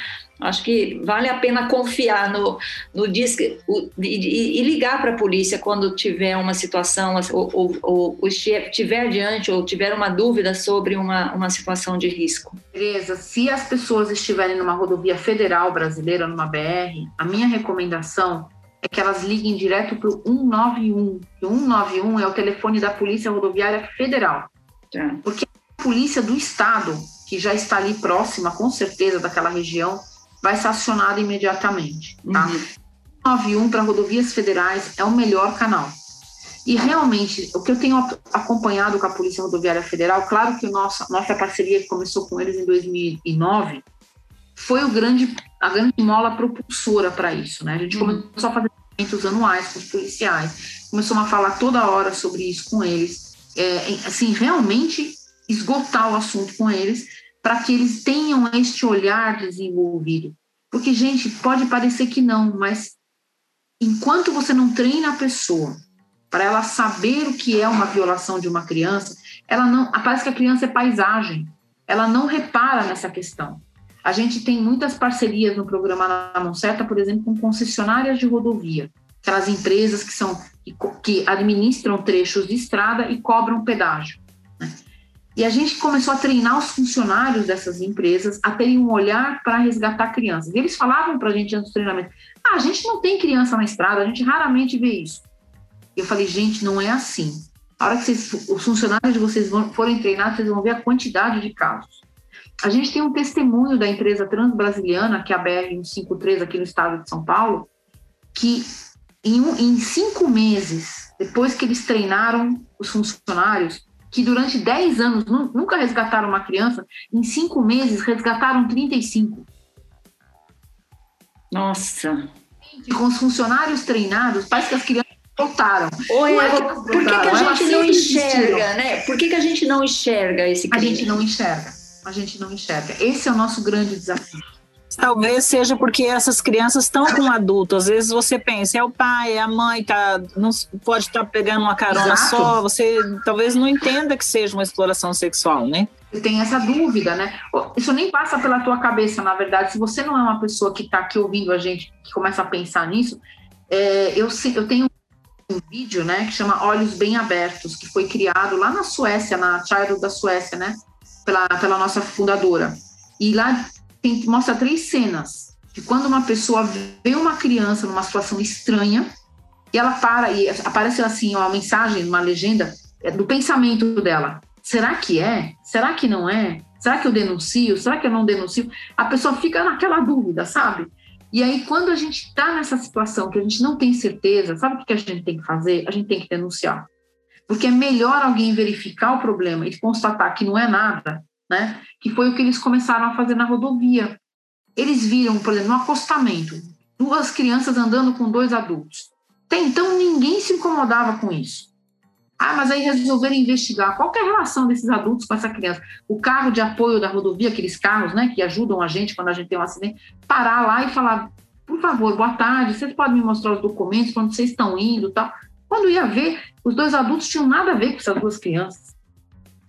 Acho que vale a pena confiar no, no disco e, e, ligar para a polícia quando tiver uma situação, ou, ou, ou, ou estiver diante ou tiver uma dúvida sobre uma, uma situação de risco. Beleza. Se as pessoas estiverem numa rodovia federal brasileira, numa BR, a minha recomendação é que elas liguem direto para o 191. O 191 é o telefone da Polícia Rodoviária Federal. Tá. Porque a polícia do estado, que já está ali próxima, com certeza, daquela região, vai ser acionado imediatamente. Tá? Uhum. 91 para rodovias federais é o melhor canal. E realmente, o que eu tenho acompanhado com a Polícia Rodoviária Federal, claro que nossa, nossa parceria que começou com eles em 2009 foi o grande, a grande mola propulsora para isso. Né? A gente uhum. começou a fazer eventos anuais com os policiais, começou a falar toda hora sobre isso com eles, é, assim, realmente esgotar o assunto com eles para que eles tenham este olhar desenvolvido. Porque, gente, pode parecer que não, mas enquanto você não treina a pessoa para ela saber o que é uma violação de uma criança, ela não. Parece que a criança é paisagem. Ela não repara nessa questão. A gente tem muitas parcerias no programa Na Mão Certa, por exemplo, com concessionárias de rodovia, aquelas empresas que são que, administram trechos de estrada e cobram pedágio. E a gente começou a treinar os funcionários dessas empresas a terem um olhar para resgatar crianças. E eles falavam para a gente antes do treinamento: ah, a gente não tem criança na estrada, a gente raramente vê isso. E eu falei: gente, não é assim. A hora que vocês, os funcionários de vocês forem treinados, vocês vão ver a quantidade de casos. A gente tem um testemunho da empresa transbrasiliana, que é a BR-153 aqui no estado de São Paulo, que em, um, em cinco meses, depois que eles treinaram os funcionários, que durante 10 anos nunca resgataram uma criança, em cinco meses resgataram 35. Nossa! E com os funcionários treinados, parece que as crianças voltaram. Oi, é por que, que a gente não enxerga, né? Por que, que a gente não enxerga esse crime? A gente não enxerga. A gente não enxerga. Esse é o nosso grande desafio. Talvez seja porque essas crianças estão com adulto. Às vezes você pensa, é o pai, é a mãe, tá, não pode estar tá pegando uma carona Exato. só. Você talvez não entenda que seja uma exploração sexual, né? Tem essa dúvida, né? Isso nem passa pela tua cabeça, na verdade. Se você não é uma pessoa que está aqui ouvindo a gente, que começa a pensar nisso, é, eu, eu tenho um vídeo, né, que chama Olhos Bem Abertos, que foi criado lá na Suécia, na Child da Suécia, né, pela, pela nossa fundadora. E lá tem, mostra três cenas de quando uma pessoa vê uma criança numa situação estranha e ela para e aparece assim uma mensagem, uma legenda é, do pensamento dela. Será que é? Será que não é? Será que eu denuncio? Será que eu não denuncio? A pessoa fica naquela dúvida, sabe? E aí, quando a gente está nessa situação que a gente não tem certeza, sabe o que a gente tem que fazer? A gente tem que denunciar. Porque é melhor alguém verificar o problema e constatar que não é nada, né? Que foi o que eles começaram a fazer na rodovia. Eles viram, por exemplo, no acostamento, duas crianças andando com dois adultos. Até então ninguém se incomodava com isso. Ah, mas aí resolveram investigar qual é a relação desses adultos com essa criança. O carro de apoio da rodovia, aqueles carros, né, que ajudam a gente quando a gente tem um acidente, parar lá e falar, por favor, boa tarde, vocês podem me mostrar os documentos, quando vocês estão indo, tal. Quando ia ver, Os dois adultos tinham nada a ver com essas duas crianças.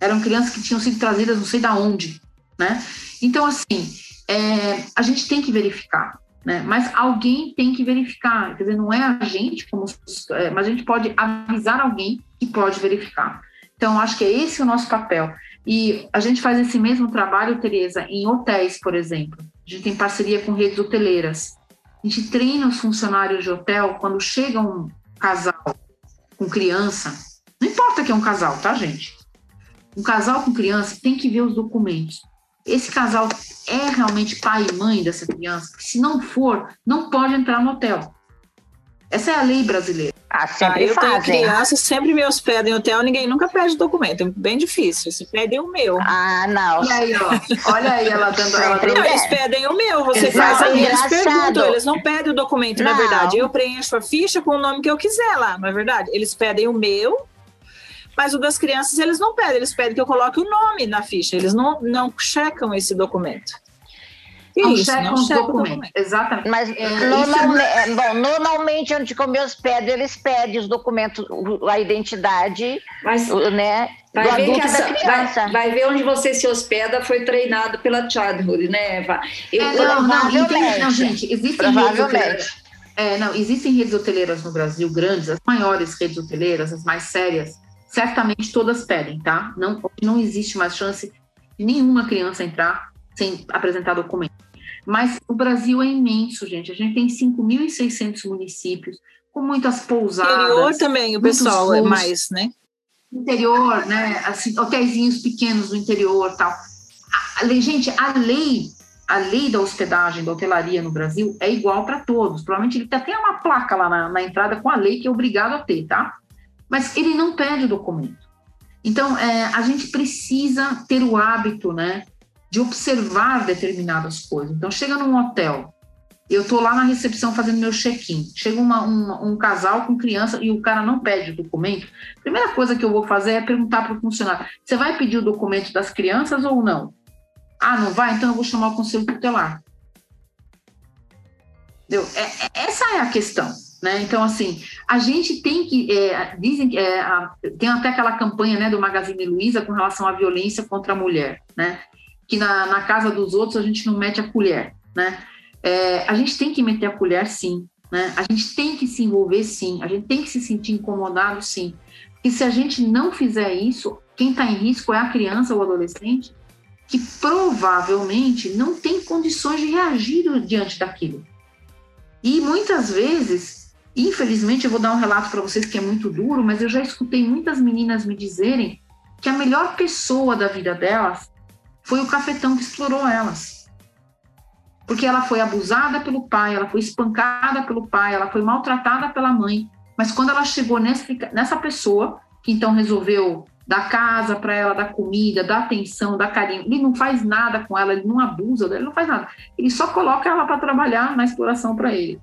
Eram crianças que tinham sido trazidas não sei da onde, né? Então, assim, é, a gente tem que verificar, né? Mas alguém tem que verificar. Quer dizer, não é a gente, como, é, mas a gente pode avisar alguém que pode verificar. Então, acho que é esse o nosso papel. E a gente faz esse mesmo trabalho, Tereza, em hotéis, por exemplo. A gente tem parceria com redes hoteleiras. A gente treina os funcionários de hotel quando chega um casal com criança. Não importa que é um casal, tá, gente? Um casal com criança tem que ver os documentos. Esse casal é realmente pai e mãe dessa criança? Se não for, não pode entrar no hotel. Essa é a lei brasileira. Ah, sempre ah, eu fazem. tenho crianças, sempre me hospedam em hotel, ninguém nunca pede documento. É bem difícil. Se pedem o meu. Ah, não. E aí, ó. Olha aí ela dando. Ela dando... Não, eles pedem o meu. Você Exato. faz ali, eles perguntam, eles não pedem o documento, não. na verdade. Eu preencho a ficha com o nome que eu quiser lá, não é verdade? Eles pedem o meu, mas o das crianças eles não pedem, eles pedem que eu coloque o nome na ficha, eles não, não checam esse documento. Não Isso, checam os documentos. Documento. Exatamente. Mas é, normalmente, é... bom, normalmente, onde eles pedem, eles pedem os documentos, a identidade, Mas, né? Vai ver, que essa, vai, vai, ver onde você se hospeda, foi treinado pela Childhood, né, Eva? Eu, é, não, não, não, não, gente, existem redes hoteleiras. É, não, existem redes hoteleiras no Brasil grandes, as maiores redes hoteleiras, as mais sérias, certamente todas pedem, tá? Não, não existe mais chance de nenhuma criança entrar sem apresentar documento. Mas o Brasil é imenso, gente. A gente tem 5.600 municípios, com muitas pousadas. Interior também, o pessoal é mais, né? Interior, né? Assim, hotéis pequenos no interior tal. A, gente, a lei, a lei da hospedagem, da hotelaria no Brasil é igual para todos. Provavelmente ele tem uma placa lá na, na entrada com a lei que é obrigado a ter, tá? Mas ele não pede o documento. Então, é, a gente precisa ter o hábito, né? de observar determinadas coisas. Então, chega num hotel, eu estou lá na recepção fazendo meu check-in, chega uma, um casal com criança e o cara não pede o documento, a primeira coisa que eu vou fazer é perguntar para o funcionário, você vai pedir o documento das crianças ou não? Ah, não vai? Então eu vou chamar o conselho tutelar. Entendeu? É, é, essa é a questão. Né? Então, assim, a gente tem que. É, dizem é, tem até aquela campanha né, do Magazine Luiza com relação à violência contra a mulher. Né? que na, na casa dos outros a gente não mete a colher, né? É, a gente tem que meter a colher, sim, né? A gente tem que se envolver, sim. A gente tem que se sentir incomodado, sim. E se a gente não fizer isso, quem está em risco é a criança ou o adolescente, que provavelmente não tem condições de reagir diante daquilo. E muitas vezes, infelizmente, eu vou dar um relato para vocês que é muito duro, mas eu já escutei muitas meninas me dizerem que a melhor pessoa da vida delas foi o cafetão que explorou elas. Porque ela foi abusada pelo pai, ela foi espancada pelo pai, ela foi maltratada pela mãe. Mas quando ela chegou nessa, nessa pessoa, que então resolveu dar casa para ela, dar comida, dar atenção, dar carinho, ele não faz nada com ela, ele não abusa, ele não faz nada. Ele só coloca ela para trabalhar na exploração para ele.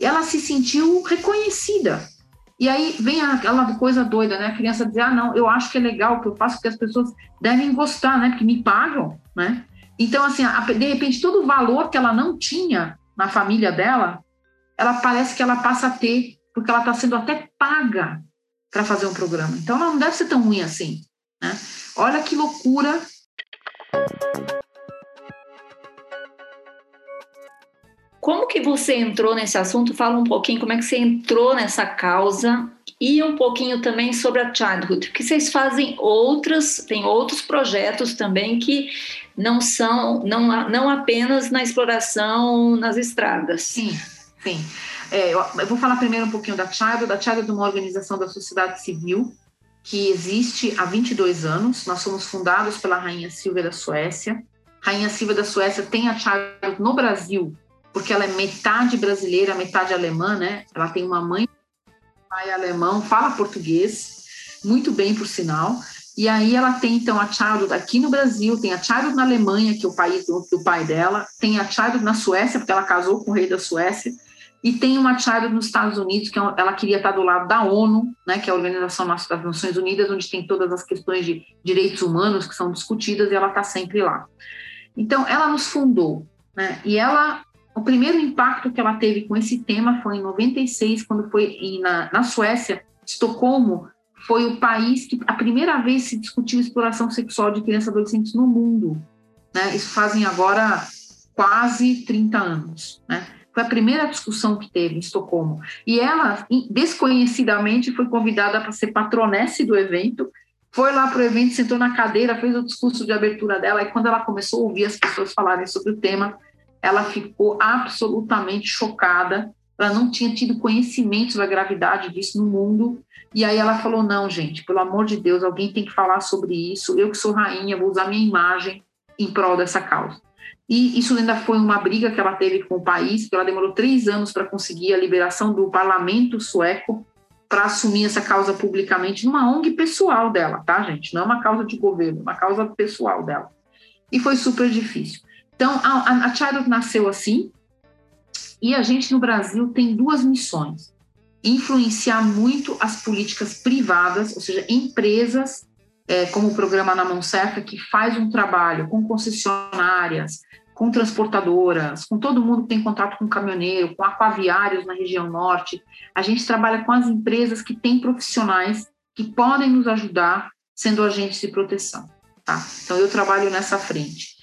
Ela se sentiu reconhecida. E aí vem aquela coisa doida, né? A criança dizer, ah, não, eu acho que é legal, que eu faço que as pessoas devem gostar, né? Porque me pagam, né? Então, assim, de repente, todo o valor que ela não tinha na família dela, ela parece que ela passa a ter, porque ela está sendo até paga para fazer um programa. Então, ela não deve ser tão ruim assim, né? Olha que loucura Como que você entrou nesse assunto? Fala um pouquinho como é que você entrou nessa causa e um pouquinho também sobre a Childhood, porque vocês fazem outras, tem outros projetos também que não são, não, não apenas na exploração nas estradas. Sim, sim. É, eu, vou falar primeiro um pouquinho da Childhood. A Childhood é uma organização da sociedade civil que existe há 22 anos. Nós somos fundados pela Rainha Silvia da Suécia. Rainha Silvia da Suécia tem a Childhood no Brasil porque ela é metade brasileira, metade alemã, né? Ela tem uma mãe, pai alemão, fala português, muito bem, por sinal. E aí ela tem, então, a Childhood aqui no Brasil, tem a Childhood na Alemanha, que é o país do, do pai dela, tem a Childhood na Suécia, porque ela casou com o rei da Suécia, e tem uma Childhood nos Estados Unidos, que é ela queria estar do lado da ONU, né, que é a Organização das Nações Unidas, onde tem todas as questões de direitos humanos que são discutidas, e ela está sempre lá. Então, ela nos fundou, né, e ela o primeiro impacto que ela teve com esse tema foi em 96, quando foi na, na Suécia, Estocolmo, foi o país que a primeira vez se discutiu exploração sexual de crianças e adolescentes no mundo. Né? Isso fazem agora quase 30 anos. Né? Foi a primeira discussão que teve em Estocolmo. E ela, desconhecidamente, foi convidada para ser patronesse do evento. Foi lá para o evento, sentou na cadeira, fez o discurso de abertura dela. E quando ela começou a ouvir as pessoas falarem sobre o tema, ela ficou absolutamente chocada. Ela não tinha tido conhecimento da gravidade disso no mundo. E aí ela falou: não, gente, pelo amor de Deus, alguém tem que falar sobre isso. Eu que sou rainha, vou usar minha imagem em prol dessa causa. E isso ainda foi uma briga que ela teve com o país, porque ela demorou três anos para conseguir a liberação do parlamento sueco para assumir essa causa publicamente numa ONG pessoal dela, tá, gente? Não é uma causa de governo, é uma causa pessoal dela. E foi super difícil. Então, a, a nasceu assim, e a gente no Brasil tem duas missões: influenciar muito as políticas privadas, ou seja, empresas é, como o programa Na Mão Certa, que faz um trabalho com concessionárias, com transportadoras, com todo mundo que tem contato com caminhoneiro, com aquaviários na região norte. A gente trabalha com as empresas que têm profissionais que podem nos ajudar sendo agentes de proteção. Tá? Então, eu trabalho nessa frente.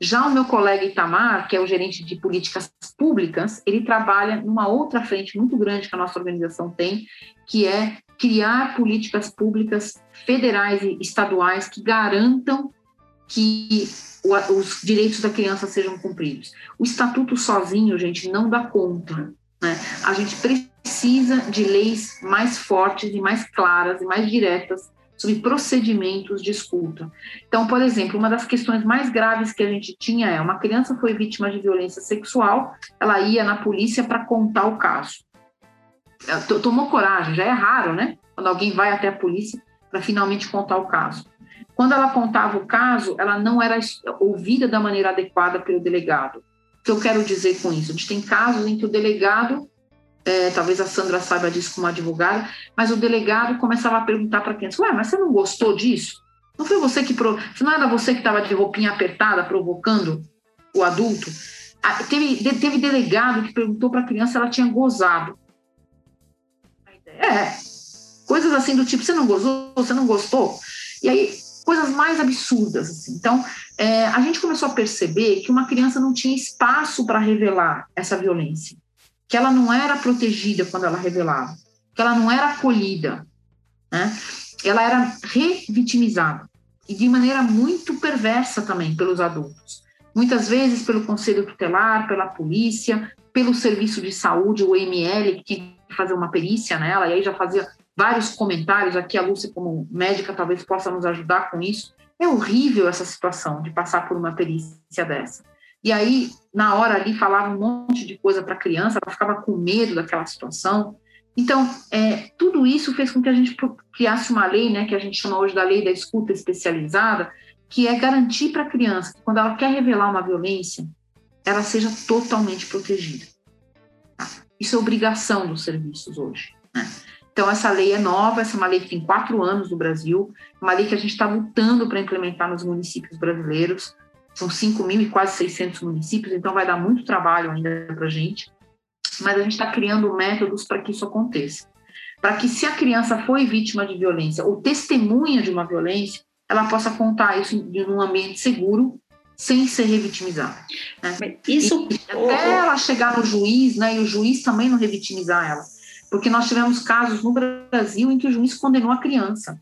Já o meu colega Itamar, que é o gerente de políticas públicas, ele trabalha numa outra frente muito grande que a nossa organização tem, que é criar políticas públicas federais e estaduais que garantam que os direitos da criança sejam cumpridos. O estatuto sozinho, gente, não dá conta. Né? A gente precisa de leis mais fortes e mais claras e mais diretas sobre procedimentos de escuta. Então, por exemplo, uma das questões mais graves que a gente tinha é uma criança foi vítima de violência sexual, ela ia na polícia para contar o caso. Tomou coragem, já é raro, né? Quando alguém vai até a polícia para finalmente contar o caso. Quando ela contava o caso, ela não era ouvida da maneira adequada pelo delegado. O que eu quero dizer com isso? A gente tem casos em que o delegado, é, talvez a Sandra saiba disso como advogada, mas o delegado começava a perguntar para a criança: Ué, mas você não gostou disso? Não foi você que. Pro... Não era você que estava de roupinha apertada provocando o adulto? Ah, teve, teve delegado que perguntou para a criança se ela tinha gozado. É, coisas assim do tipo, você não gostou, você não gostou? E aí, coisas mais absurdas. Assim. Então, é, a gente começou a perceber que uma criança não tinha espaço para revelar essa violência, que ela não era protegida quando ela revelava, que ela não era acolhida, né? ela era revitimizada, e de maneira muito perversa também pelos adultos. Muitas vezes pelo conselho tutelar, pela polícia, pelo serviço de saúde, o ML, que tinha fazer uma perícia nela, e aí já fazia vários comentários. Aqui a Lúcia, como médica, talvez possa nos ajudar com isso. É horrível essa situação de passar por uma perícia dessa. E aí, na hora ali, falava um monte de coisa para a criança, ela ficava com medo daquela situação. Então, é, tudo isso fez com que a gente criasse uma lei, né, que a gente chama hoje da lei da escuta especializada, que é garantir para a criança que quando ela quer revelar uma violência, ela seja totalmente protegida. Isso é obrigação dos serviços hoje. Né? Então, essa lei é nova, essa é uma lei que tem quatro anos no Brasil, uma lei que a gente está lutando para implementar nos municípios brasileiros. São 5 mil e quase 600 municípios, então vai dar muito trabalho ainda para a gente. Mas a gente está criando métodos para que isso aconteça. Para que, se a criança foi vítima de violência ou testemunha de uma violência, ela possa contar isso em um ambiente seguro sem ser revitimizada. Né? Isso e, até ela chegar no juiz, né, e o juiz também não revitimizar ela, porque nós tivemos casos no Brasil em que o juiz condenou a criança.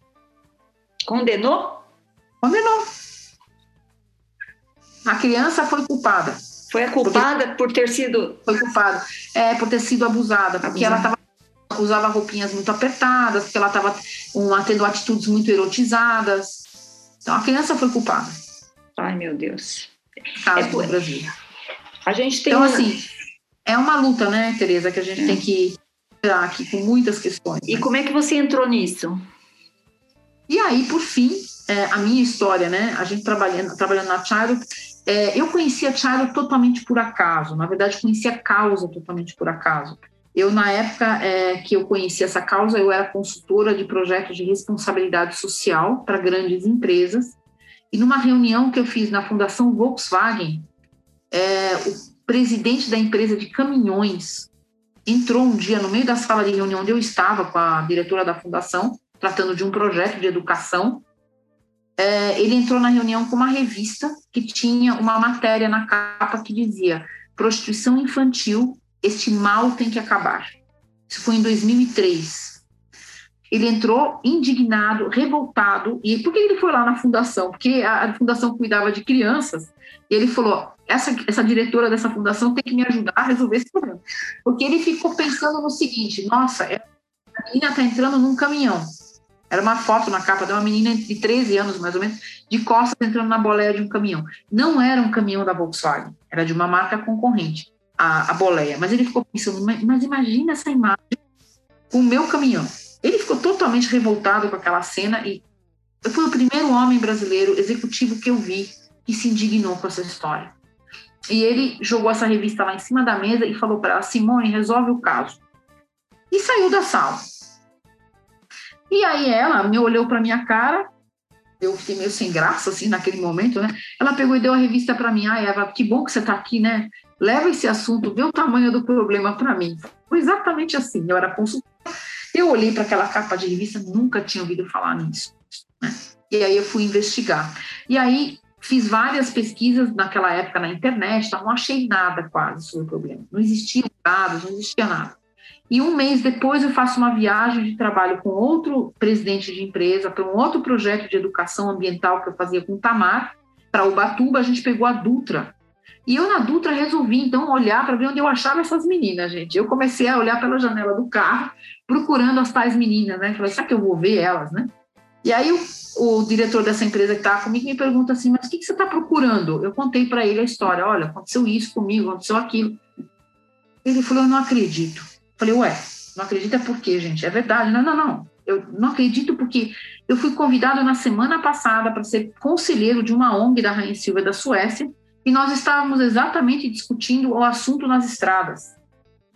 Condenou? Condenou. A criança foi culpada. Foi a culpada por ter sido. Foi culpada. É, por ter sido abusada, porque abusada. ela tava, usava roupinhas muito apertadas, porque ela estava tendo atitudes muito erotizadas. Então a criança foi culpada. Ai, meu Deus. Caso é, do Brasil. A gente tem. Então, assim, é uma luta, né, Tereza, que a gente é. tem que tirar aqui com muitas questões. E né? como é que você entrou nisso? E aí, por fim, é, a minha história, né? A gente trabalhando, trabalhando na Charo, é, eu conheci a Charo totalmente por acaso. Na verdade, conheci a causa totalmente por acaso. Eu, na época é, que eu conheci essa causa, eu era consultora de projetos de responsabilidade social para grandes empresas. E numa reunião que eu fiz na Fundação Volkswagen, é, o presidente da empresa de caminhões entrou um dia no meio da sala de reunião onde eu estava com a diretora da fundação tratando de um projeto de educação. É, ele entrou na reunião com uma revista que tinha uma matéria na capa que dizia prostituição infantil, este mal tem que acabar. Isso foi em 2003. Ele entrou indignado, revoltado. E por que ele foi lá na fundação? Porque a, a fundação cuidava de crianças. E ele falou: essa, essa diretora dessa fundação tem que me ajudar a resolver esse problema. Porque ele ficou pensando no seguinte: nossa, a menina está entrando num caminhão. Era uma foto na capa de uma menina de 13 anos, mais ou menos, de costas entrando na boleia de um caminhão. Não era um caminhão da Volkswagen, era de uma marca concorrente, a, a boleia. Mas ele ficou pensando, mas, mas imagina essa imagem com o meu caminhão. Ele ficou totalmente revoltado com aquela cena e foi o primeiro homem brasileiro executivo que eu vi que se indignou com essa história. E ele jogou essa revista lá em cima da mesa e falou para ela: Simone, resolve o caso. E saiu da sala. E aí ela me olhou para minha cara, eu fiquei meio sem graça, assim, naquele momento, né? Ela pegou e deu a revista para mim. Ah, Eva, que bom que você está aqui, né? Leva esse assunto, vê o tamanho do problema para mim. Foi exatamente assim. Eu era consultora. Eu olhei para aquela capa de revista, nunca tinha ouvido falar nisso. Né? E aí eu fui investigar. E aí fiz várias pesquisas naquela época na internet, tá? não achei nada quase sobre o problema. Não existiam dados, não existia nada. E um mês depois eu faço uma viagem de trabalho com outro presidente de empresa para um outro projeto de educação ambiental que eu fazia com o Tamar, para Ubatuba, a gente pegou a Dutra. E eu na Dutra resolvi então olhar para ver onde eu achava essas meninas, gente. Eu comecei a olhar pela janela do carro, procurando as tais meninas, né? Falei, será que eu vou ver elas, né? E aí o, o diretor dessa empresa que estava comigo me pergunta assim, mas o que, que você está procurando? Eu contei para ele a história, olha, aconteceu isso comigo, aconteceu aquilo. Ele falou, eu não acredito. Falei, ué, não acredita por quê, gente? É verdade. Não, não, não. Eu não acredito porque eu fui convidado na semana passada para ser conselheiro de uma ONG da Rainha Silva da Suécia e nós estávamos exatamente discutindo o assunto nas estradas,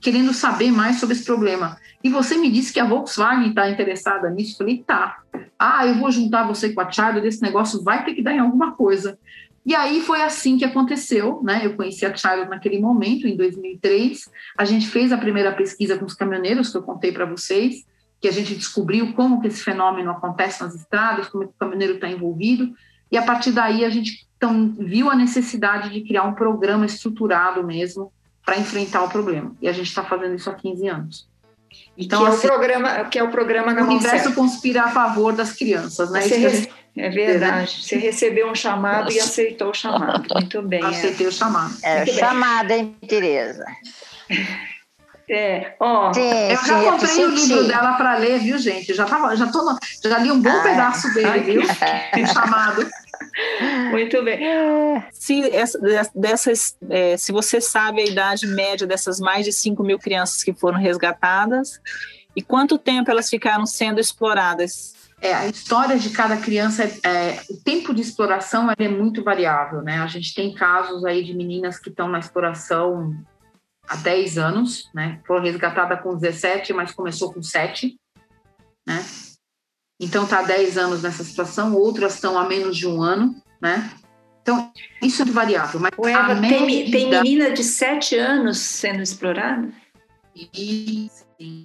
querendo saber mais sobre esse problema. E você me disse que a Volkswagen está interessada nisso. Falei, tá. Ah, eu vou juntar você com a Charlie, desse negócio vai ter que dar em alguma coisa. E aí foi assim que aconteceu, né? Eu conheci a Charles naquele momento, em 2003. A gente fez a primeira pesquisa com os caminhoneiros, que eu contei para vocês, que a gente descobriu como que esse fenômeno acontece nas estradas, como o caminhoneiro está envolvido. E a partir daí a gente então, viu a necessidade de criar um programa estruturado mesmo para enfrentar o problema. E a gente está fazendo isso há 15 anos. Então, que, é o assim, programa, que é o programa O universo conspira a favor das crianças, né? Você, é verdade. Você recebeu um chamado e aceitou o chamado. Muito bem. Aceitei é. o chamado. É, chamada, hein, Tereza? É, ó, Sim, eu já comprei o livro dela para ler, viu, gente? Já, tava, já, tô, já li um bom ah, pedaço dele, ai, viu? É. chamado. Muito bem. Se, dessas, é, se você sabe a idade média dessas mais de 5 mil crianças que foram resgatadas, e quanto tempo elas ficaram sendo exploradas? É, a história de cada criança, é, é, o tempo de exploração é muito variável, né? A gente tem casos aí de meninas que estão na exploração há 10 anos, né? Foram resgatadas com 17, mas começou com 7, né? Então está há 10 anos nessa situação, outras estão há menos de um ano, né? Então, isso é variável. Mas Eva, tem, tem menina de 7 anos sendo explorada? Sim.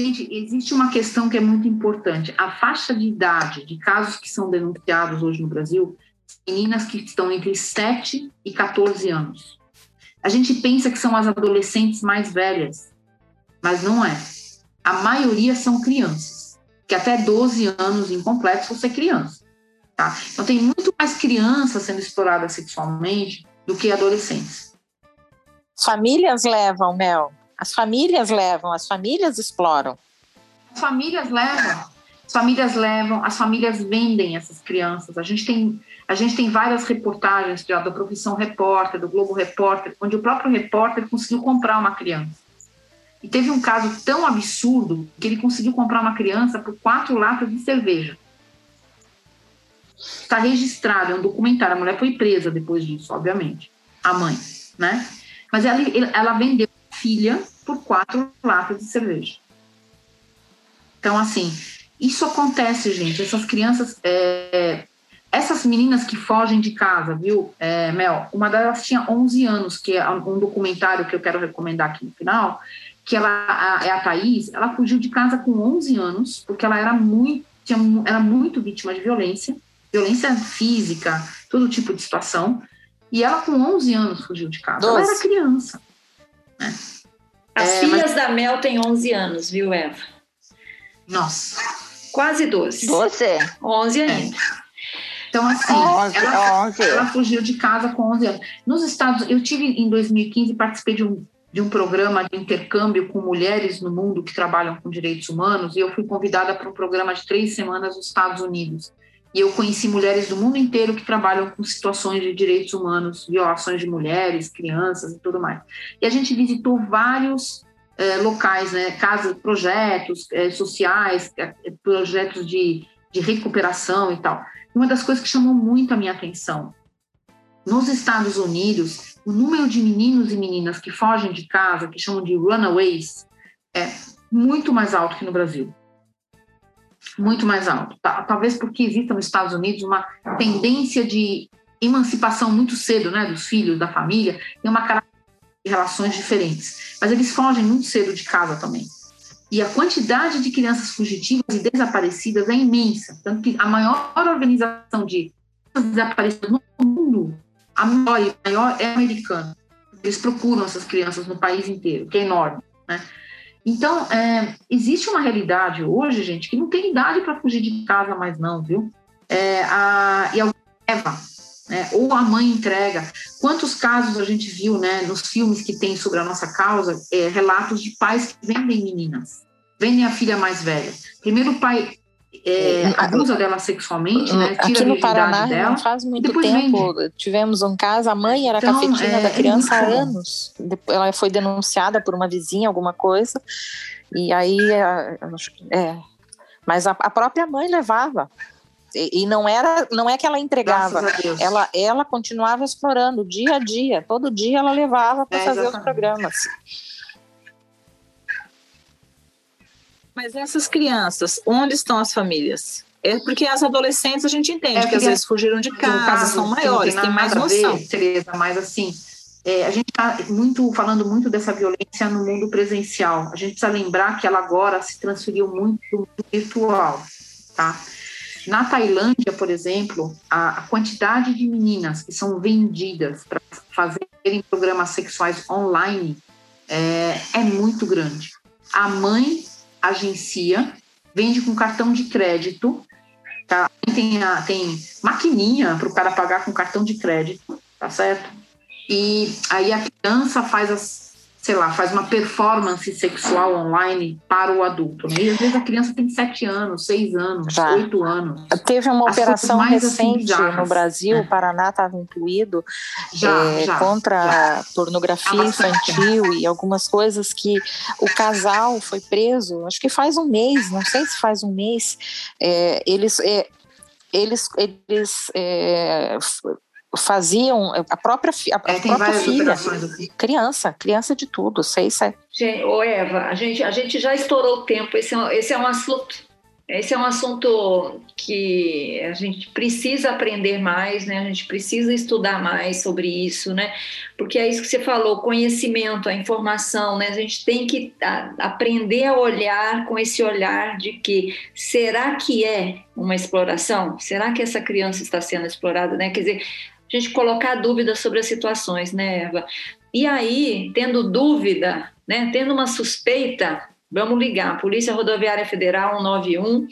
Gente, existe uma questão que é muito importante. A faixa de idade de casos que são denunciados hoje no Brasil, meninas que estão entre 7 e 14 anos. A gente pensa que são as adolescentes mais velhas, mas não é. A maioria são crianças, que até 12 anos incompletos você é criança. Tá? Então tem muito mais crianças sendo exploradas sexualmente do que adolescentes. Famílias levam, Mel. As famílias levam, as famílias exploram. As famílias levam, as famílias levam, as famílias vendem essas crianças. A gente tem, a gente tem várias reportagens já da profissão repórter, do Globo Repórter, onde o próprio repórter conseguiu comprar uma criança. E teve um caso tão absurdo que ele conseguiu comprar uma criança por quatro latas de cerveja. Está registrado, é um documentário. A mulher foi presa depois disso, obviamente. A mãe, né? Mas ela, ela vendeu filha por quatro latas de cerveja. Então, assim, isso acontece, gente. Essas crianças, é, essas meninas que fogem de casa, viu, é, Mel? Uma delas tinha 11 anos, que é um documentário que eu quero recomendar aqui no final, que ela a, é a Thaís, ela fugiu de casa com 11 anos, porque ela era muito, tinha, era muito vítima de violência, violência física, todo tipo de situação. E ela, com 11 anos, fugiu de casa. Doze. Ela era criança. As é, filhas mas... da Mel têm 11 anos, viu, Eva? Nossa. Quase 12. 12? 11 ainda. É. Então, assim, 11, ela, 11. ela fugiu de casa com 11 anos. Nos Estados eu tive em 2015, participei de um, de um programa de intercâmbio com mulheres no mundo que trabalham com direitos humanos, e eu fui convidada para um programa de três semanas nos Estados Unidos. E eu conheci mulheres do mundo inteiro que trabalham com situações de direitos humanos, violações de mulheres, crianças e tudo mais. E a gente visitou vários é, locais, né, casas, projetos é, sociais, é, projetos de, de recuperação e tal. Uma das coisas que chamou muito a minha atenção, nos Estados Unidos, o número de meninos e meninas que fogem de casa, que chamam de runaways, é muito mais alto que no Brasil. Muito mais alto. Talvez porque exista nos Estados Unidos uma tendência de emancipação muito cedo, né, dos filhos, da família, e uma característica de relações diferentes. Mas eles fogem muito cedo de casa também. E a quantidade de crianças fugitivas e desaparecidas é imensa. Tanto que a maior organização de desaparecidas no mundo, a maior, a maior é americana. Eles procuram essas crianças no país inteiro, que é enorme. Né? Então, é, existe uma realidade hoje, gente, que não tem idade para fugir de casa mais não, viu? É, a, e alguém leva, né? ou a mãe entrega. Quantos casos a gente viu né, nos filmes que tem sobre a nossa causa, é, relatos de pais que vendem meninas, vendem a filha mais velha. Primeiro o pai é, é abusa dela sexualmente, né? Tira Aqui no Paraná dela, não faz muito tempo. Vende. Tivemos um caso, a mãe era então, cafetina é, da criança há anos. Ela foi denunciada por uma vizinha, alguma coisa, e aí é, é mas a, a própria mãe levava. E, e, não era, não é que ela entregava, ela, ela continuava explorando dia a dia, todo dia ela levava para é, fazer os programas. Mas essas crianças, onde estão as famílias? É porque as adolescentes a gente entende é que às vezes fugiram de casa, caso, são maiores, tem, tem mais noção. Ver, Tereza, mas assim, é, a gente está muito falando muito dessa violência no mundo presencial. A gente precisa lembrar que ela agora se transferiu muito no virtual, tá? Na Tailândia, por exemplo, a, a quantidade de meninas que são vendidas para fazerem programas sexuais online é, é muito grande. A mãe agencia, vende com cartão de crédito, tá? Tem, a, tem maquininha para o cara pagar com cartão de crédito, tá certo? E aí a criança faz as sei lá, faz uma performance sexual online para o adulto. Né? E às vezes a criança tem sete anos, seis anos, oito anos. Teve uma As operação recente assim, no Brasil, é. o Paraná estava incluído, já, é, já, contra já. pornografia infantil e algumas coisas que o casal foi preso, acho que faz um mês, não sei se faz um mês, é, eles é, eles, eles é, faziam a própria, a, é, própria filha, criança, criança de tudo, seis, sete. Gente, ô Eva, a gente, a gente já estourou o tempo, esse é, esse é um assunto esse é um assunto que a gente precisa aprender mais, né? A gente precisa estudar mais sobre isso, né? Porque é isso que você falou, conhecimento, a informação, né? A gente tem que aprender a olhar com esse olhar de que será que é uma exploração? Será que essa criança está sendo explorada, né? Quer dizer, a gente colocar dúvidas sobre as situações, né, Eva? E aí, tendo dúvida, né, tendo uma suspeita, vamos ligar, Polícia Rodoviária Federal 191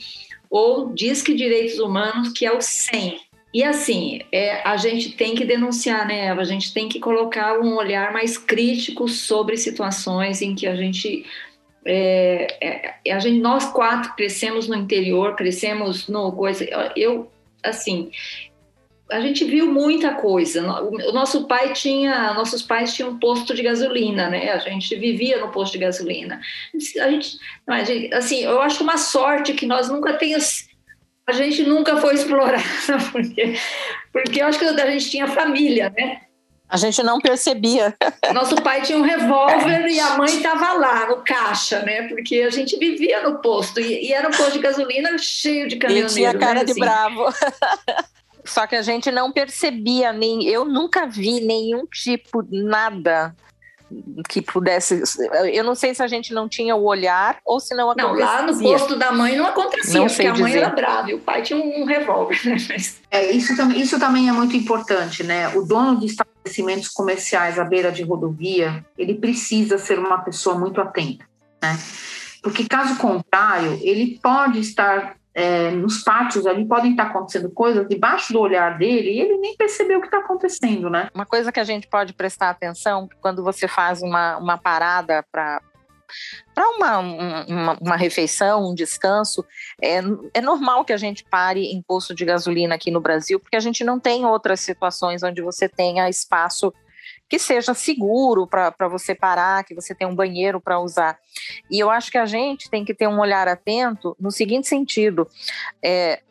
ou Disque Direitos Humanos, que é o 100. E assim, é, a gente tem que denunciar, né, Eva? A gente tem que colocar um olhar mais crítico sobre situações em que a gente é, é, a gente, nós quatro crescemos no interior, crescemos no coisa. Eu, assim, a gente viu muita coisa. O nosso pai tinha, nossos pais tinham um posto de gasolina, né? A gente vivia no posto de gasolina. A gente, assim, eu acho uma sorte que nós nunca tenhamos, a gente nunca foi explorada, porque, porque eu acho que a gente tinha família, né? A gente não percebia. Nosso pai tinha um revólver e a mãe estava lá no caixa, né? Porque a gente vivia no posto e, e era um posto de gasolina cheio de caminhoneiros. E tinha cara né? de assim. bravo. Só que a gente não percebia, nem eu nunca vi nenhum tipo, nada que pudesse. Eu não sei se a gente não tinha o olhar ou se não acontecia. Não, lá no posto da mãe não acontecia, não porque a mãe dizer. era brava e o pai tinha um, revólver. Né? É, isso, também, isso também é muito importante, né? O dono de estabelecimentos comerciais à beira de rodovia, ele precisa ser uma pessoa muito atenta, né? Porque caso contrário, ele pode estar é, nos pátios ali podem estar acontecendo coisas debaixo do olhar dele e ele nem percebeu o que está acontecendo, né? Uma coisa que a gente pode prestar atenção quando você faz uma, uma parada para para uma, uma, uma, refeição, um descanso, é, é normal que a gente pare em posto de gasolina aqui no Brasil, porque a gente não tem outras situações onde você tenha espaço que seja seguro para você parar, que você tenha um banheiro para usar. E eu acho que a gente tem que ter um olhar atento no seguinte sentido: é,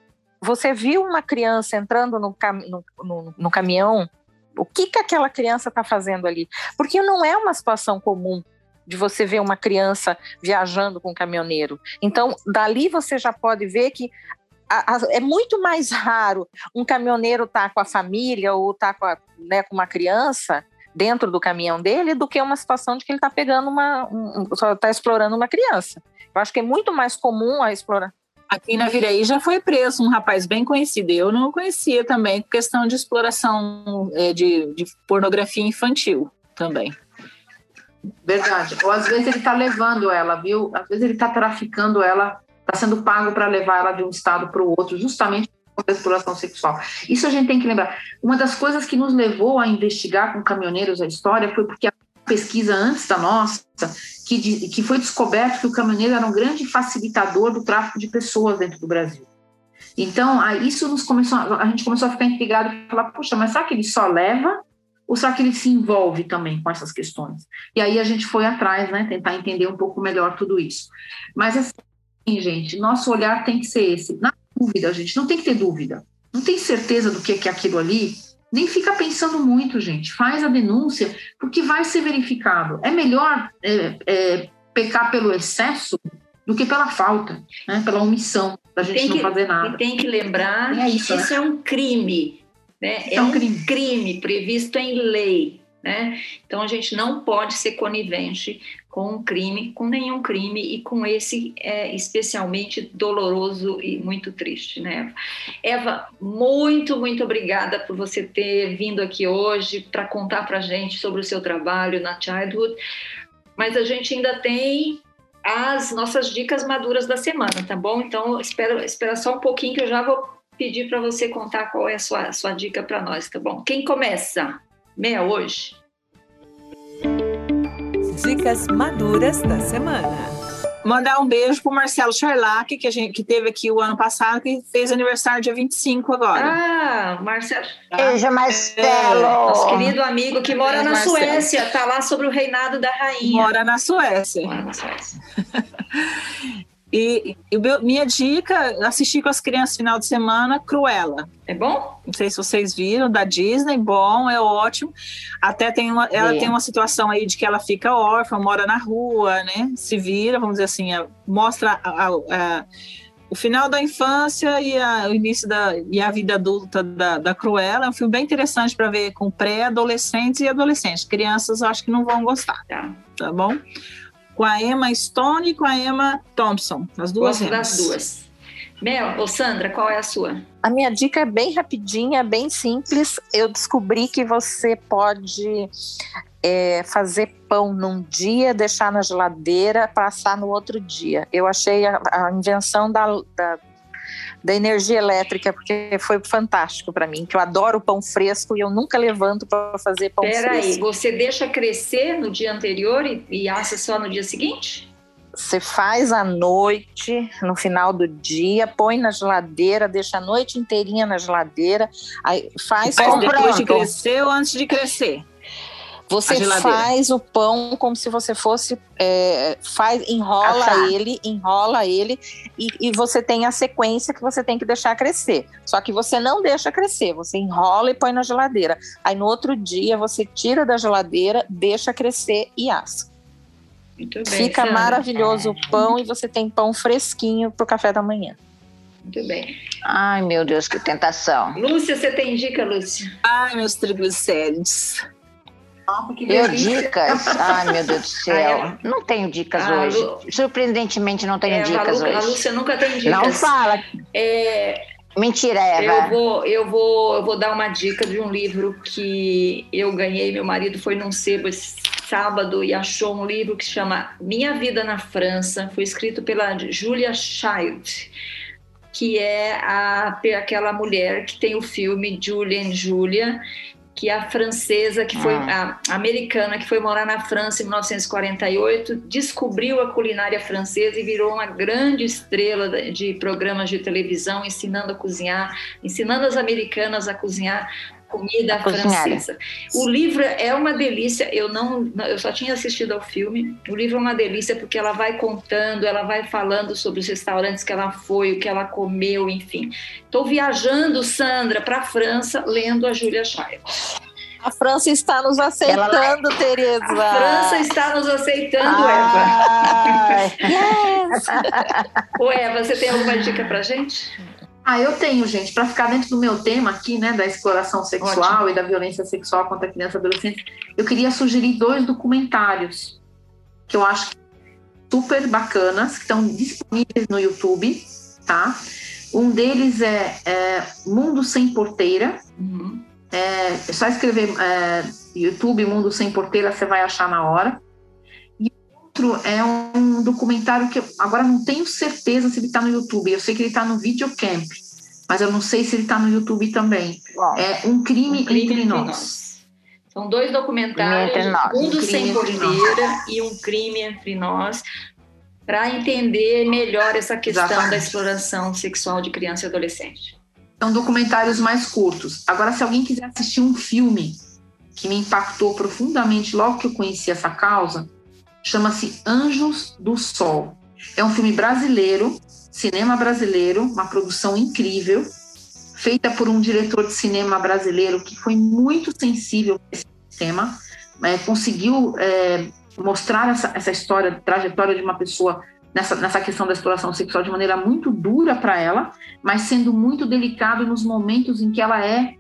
você viu uma criança entrando no, cam no, no, no caminhão, o que, que aquela criança está fazendo ali? Porque não é uma situação comum de você ver uma criança viajando com um caminhoneiro. Então, dali você já pode ver que é muito mais raro um caminhoneiro estar tá com a família ou estar tá com, né, com uma criança dentro do caminhão dele do que uma situação de que ele está pegando uma. Um, só está explorando uma criança. Eu acho que é muito mais comum a explorar. Aqui na Viraí já foi preso um rapaz bem conhecido. Eu não conhecia também, questão de exploração é, de, de pornografia infantil também. Verdade. Ou às vezes ele está levando ela, viu? Às vezes ele está traficando ela, está sendo pago para levar ela de um estado para o outro, justamente da exploração sexual. Isso a gente tem que lembrar. Uma das coisas que nos levou a investigar com caminhoneiros a história foi porque a pesquisa antes da nossa, que, de, que foi descoberto que o caminhoneiro era um grande facilitador do tráfico de pessoas dentro do Brasil. Então, aí isso nos começou, a gente começou a ficar intrigado e falar, poxa, mas será que ele só leva ou será que ele se envolve também com essas questões? E aí a gente foi atrás, né, tentar entender um pouco melhor tudo isso. Mas assim, gente, nosso olhar tem que ser esse. Na dúvida, gente, não tem que ter dúvida. Não tem certeza do que é, aquilo ali, nem fica pensando muito, gente. Faz a denúncia, porque vai ser verificado. É melhor é, é, pecar pelo excesso do que pela falta, né? pela omissão, da gente que, não fazer nada. E tem que lembrar é isso, que isso né? é um crime. Né? É, é um crime. crime previsto em lei. Né? Então a gente não pode ser conivente com um crime, com nenhum crime e com esse é especialmente doloroso e muito triste, né? Eva, muito, muito obrigada por você ter vindo aqui hoje para contar para gente sobre o seu trabalho na Childhood. Mas a gente ainda tem as nossas dicas maduras da semana, tá bom? Então espera, espera só um pouquinho que eu já vou pedir para você contar qual é a sua, a sua dica para nós, tá bom? Quem começa? Meia hoje? Dicas maduras da semana. Mandar um beijo pro Marcelo Charlac, que, a gente, que teve aqui o ano passado, que fez aniversário dia 25 agora. Ah, Marcelo. Beijo, Marcelo. É, nosso querido amigo que mora beijo, na Marcelo. Suécia, tá lá sobre o reinado da rainha. Mora na Suécia. Mora na Suécia. E, e minha dica, assistir com as crianças final de semana, Cruella. É bom? Não sei se vocês viram, da Disney, bom, é ótimo. Até tem uma, ela é. tem uma situação aí de que ela fica órfã, mora na rua, né? Se vira, vamos dizer assim, é, mostra a, a, a, o final da infância e o início da e a vida adulta da, da Cruella. É um filme bem interessante para ver com pré-adolescentes e adolescentes. Crianças acho que não vão gostar, tá, tá bom? Com a Emma Stone e com a Emma Thompson, as duas Gosto das duas. Mel, ou Sandra, qual é a sua? A minha dica é bem rapidinha, bem simples. Eu descobri que você pode é, fazer pão num dia, deixar na geladeira, passar no outro dia. Eu achei a, a invenção da, da, da energia elétrica, porque foi fantástico para mim, que eu adoro pão fresco e eu nunca levanto para fazer pão Pera fresco. Peraí, você deixa crescer no dia anterior e, e assa só no dia seguinte? Você faz à noite, no final do dia, põe na geladeira, deixa a noite inteirinha na geladeira, aí faz, faz depois de crescer ou antes de crescer? Você faz o pão como se você fosse. É, faz, enrola Achar. ele, enrola ele, e, e, você tem a sequência que você tem que deixar crescer. Só que você não deixa crescer, você enrola e põe na geladeira. Aí no outro dia você tira da geladeira, deixa crescer e assa. Muito bem, Fica Sandra. maravilhoso é. o pão e você tem pão fresquinho para o café da manhã. Muito bem. Ai, meu Deus, que tentação. Lúcia, você tem dica, Lúcia? Ai, meus triglicéridos. Eu dicas? Ai, meu Deus do céu. Não tenho dicas ah, hoje. Lu... Surpreendentemente, não tenho é, dicas a Lu... hoje. A Lúcia nunca tem dicas. Não fala. É... Mentira, Eva. Eu vou, eu, vou, eu vou dar uma dica de um livro que eu ganhei. Meu marido foi num sebo esse sábado e achou um livro que se chama Minha Vida na França. Foi escrito pela Julia Child que é a, aquela mulher que tem o filme Julia and Julia, que a francesa, que foi ah. a americana, que foi morar na França em 1948, descobriu a culinária francesa e virou uma grande estrela de programas de televisão, ensinando a cozinhar, ensinando as americanas a cozinhar comida francesa. O livro é uma delícia. Eu não, eu só tinha assistido ao filme. O livro é uma delícia porque ela vai contando, ela vai falando sobre os restaurantes que ela foi, o que ela comeu, enfim. Estou viajando, Sandra, para a França, lendo a Julia Child. A França está nos aceitando, ela... Tereza. A França está nos aceitando, ah, Eva. Yes. Ô, Eva, você tem alguma dica para gente? Ah, eu tenho, gente, para ficar dentro do meu tema aqui, né, da exploração sexual Ótimo. e da violência sexual contra criança e adolescente, eu queria sugerir dois documentários que eu acho super bacanas, que estão disponíveis no YouTube, tá? Um deles é, é Mundo Sem Porteira. Uhum. É, é, só escrever é, YouTube Mundo Sem Porteira, você vai achar na hora outro é um documentário que eu agora não tenho certeza se ele está no YouTube. Eu sei que ele está no Videocamp, mas eu não sei se ele está no YouTube também. É Um Crime, um crime entre, entre nós. nós. São dois documentários, Mundo um Sem Porteira e Um Crime Entre Nós, para entender melhor essa questão Exatamente. da exploração sexual de criança e adolescente. São documentários mais curtos. Agora, se alguém quiser assistir um filme que me impactou profundamente logo que eu conheci essa causa, chama-se Anjos do Sol. É um filme brasileiro, cinema brasileiro, uma produção incrível, feita por um diretor de cinema brasileiro que foi muito sensível a esse tema, é, conseguiu é, mostrar essa, essa história, trajetória de uma pessoa nessa, nessa questão da exploração sexual de maneira muito dura para ela, mas sendo muito delicado nos momentos em que ela é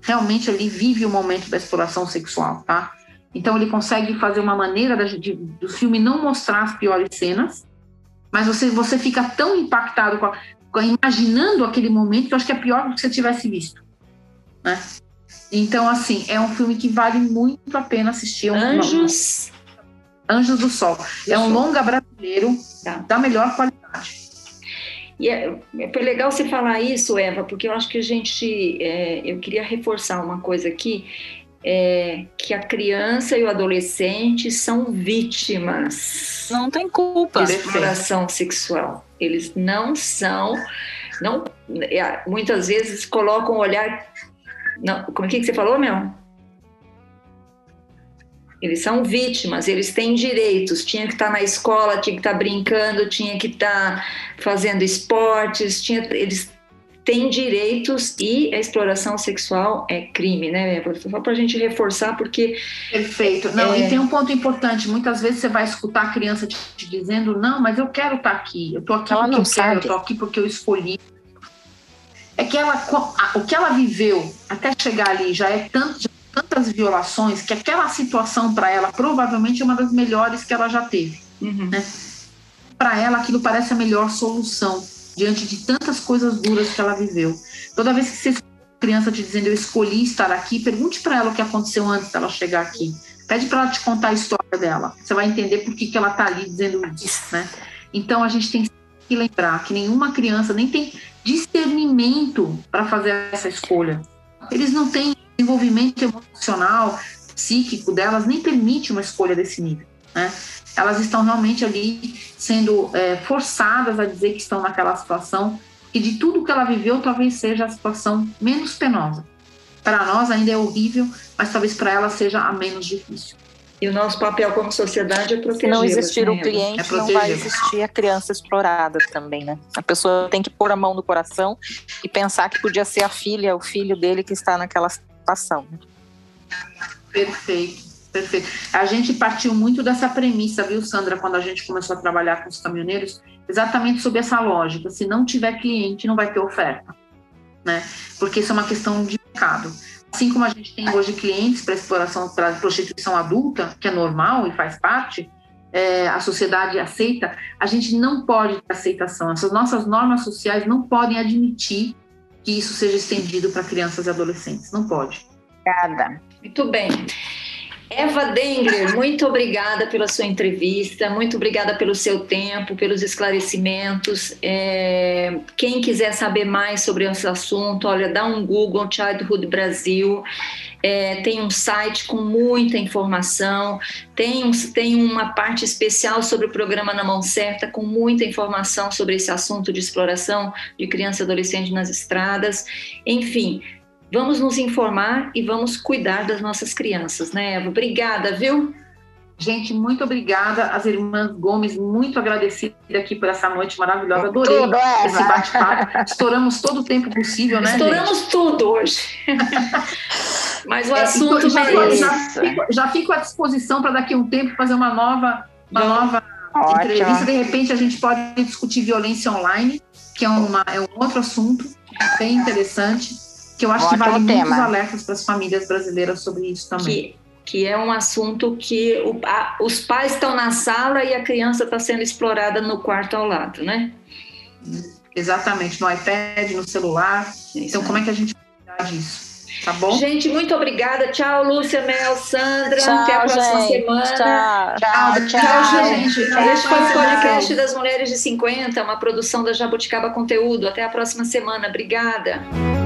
realmente ali vive o momento da exploração sexual, tá? Então ele consegue fazer uma maneira de, do filme não mostrar as piores cenas, mas você, você fica tão impactado com, a, com imaginando aquele momento que eu acho que é pior do que você tivesse visto. Né? Então, assim, é um filme que vale muito a pena assistir. É Anjos. Anjos do Sol. Do é um Sol. longa brasileiro tá. da melhor qualidade. E é, é legal você falar isso, Eva, porque eu acho que a gente. É, eu queria reforçar uma coisa aqui é, que a criança e o adolescente são vítimas. Não tem culpa. De exploração sexual. Eles não são, não, é, muitas vezes colocam o olhar. Não, como é que você falou, meu? Eles são vítimas, eles têm direitos. Tinha que estar na escola, tinha que estar brincando, tinha que estar fazendo esportes, tinha, eles tem direitos e a exploração sexual é crime, né, Só para a gente reforçar, porque. Perfeito. Não, é... e tem um ponto importante: muitas vezes você vai escutar a criança te, te dizendo, não, mas eu quero estar tá aqui, eu estou aqui ela porque eu sabe. quero, eu estou aqui porque eu escolhi. É que ela, o que ela viveu até chegar ali já é tanto, já tantas violações que aquela situação para ela provavelmente é uma das melhores que ela já teve. Uhum. Né? Para ela, aquilo parece a melhor solução diante de tantas coisas duras que ela viveu. Toda vez que você criança te dizendo eu escolhi estar aqui, pergunte para ela o que aconteceu antes dela chegar aqui. Pede para ela te contar a história dela. Você vai entender por que, que ela está ali dizendo isso, né? Então a gente tem que lembrar que nenhuma criança nem tem discernimento para fazer essa escolha. Eles não têm desenvolvimento emocional, psíquico delas, nem permite uma escolha desse nível, né? Elas estão realmente ali sendo é, forçadas a dizer que estão naquela situação e de tudo que ela viveu talvez seja a situação menos penosa. Para nós ainda é horrível, mas talvez para ela seja a menos difícil. E o nosso papel como sociedade é proteger. Se não existir né? o cliente, é não vai existir a criança explorada também, né? A pessoa tem que pôr a mão no coração e pensar que podia ser a filha, o filho dele que está naquela situação. Perfeito. Perfeito. A gente partiu muito dessa premissa, viu, Sandra, quando a gente começou a trabalhar com os caminhoneiros, exatamente sobre essa lógica. Se não tiver cliente, não vai ter oferta. né? Porque isso é uma questão de mercado. Assim como a gente tem hoje clientes para exploração, para prostituição adulta, que é normal e faz parte, é, a sociedade aceita, a gente não pode ter aceitação. Essas nossas normas sociais não podem admitir que isso seja estendido para crianças e adolescentes. Não pode. Obrigada. Muito bem. Eva Dengler, muito obrigada pela sua entrevista, muito obrigada pelo seu tempo, pelos esclarecimentos. É, quem quiser saber mais sobre esse assunto, olha, dá um Google Childhood Brasil. É, tem um site com muita informação, tem, um, tem uma parte especial sobre o programa Na Mão Certa, com muita informação sobre esse assunto de exploração de criança e adolescente nas estradas. Enfim, Vamos nos informar e vamos cuidar das nossas crianças, né, Eva? Obrigada, viu? Gente, muito obrigada. As irmãs Gomes, muito agradecida aqui por essa noite maravilhosa. Adorei tudo, esse bate-papo. Estouramos todo o tempo possível, né? Estouramos gente? tudo hoje. Mas o é, assunto já, já, fico, já fico à disposição para daqui a um tempo fazer uma nova, uma nova entrevista. De repente a gente pode discutir violência online, que é, uma, é um outro assunto bem interessante que eu acho Ótimo que vale tema. muitos alertas para as famílias brasileiras sobre isso também. Que, que é um assunto que o, a, os pais estão na sala e a criança está sendo explorada no quarto ao lado, né? Exatamente, no iPad, no celular. É então, como é que a gente vai cuidar disso? Tá bom? Gente, muito obrigada. Tchau, Lúcia, Mel, Sandra. Tchau, Até a próxima gente. semana. Tchau, tchau, tchau, tchau gente. Tchau, Este foi o podcast das Mulheres de 50, uma produção da Jabuticaba Conteúdo. Até a próxima semana. Obrigada.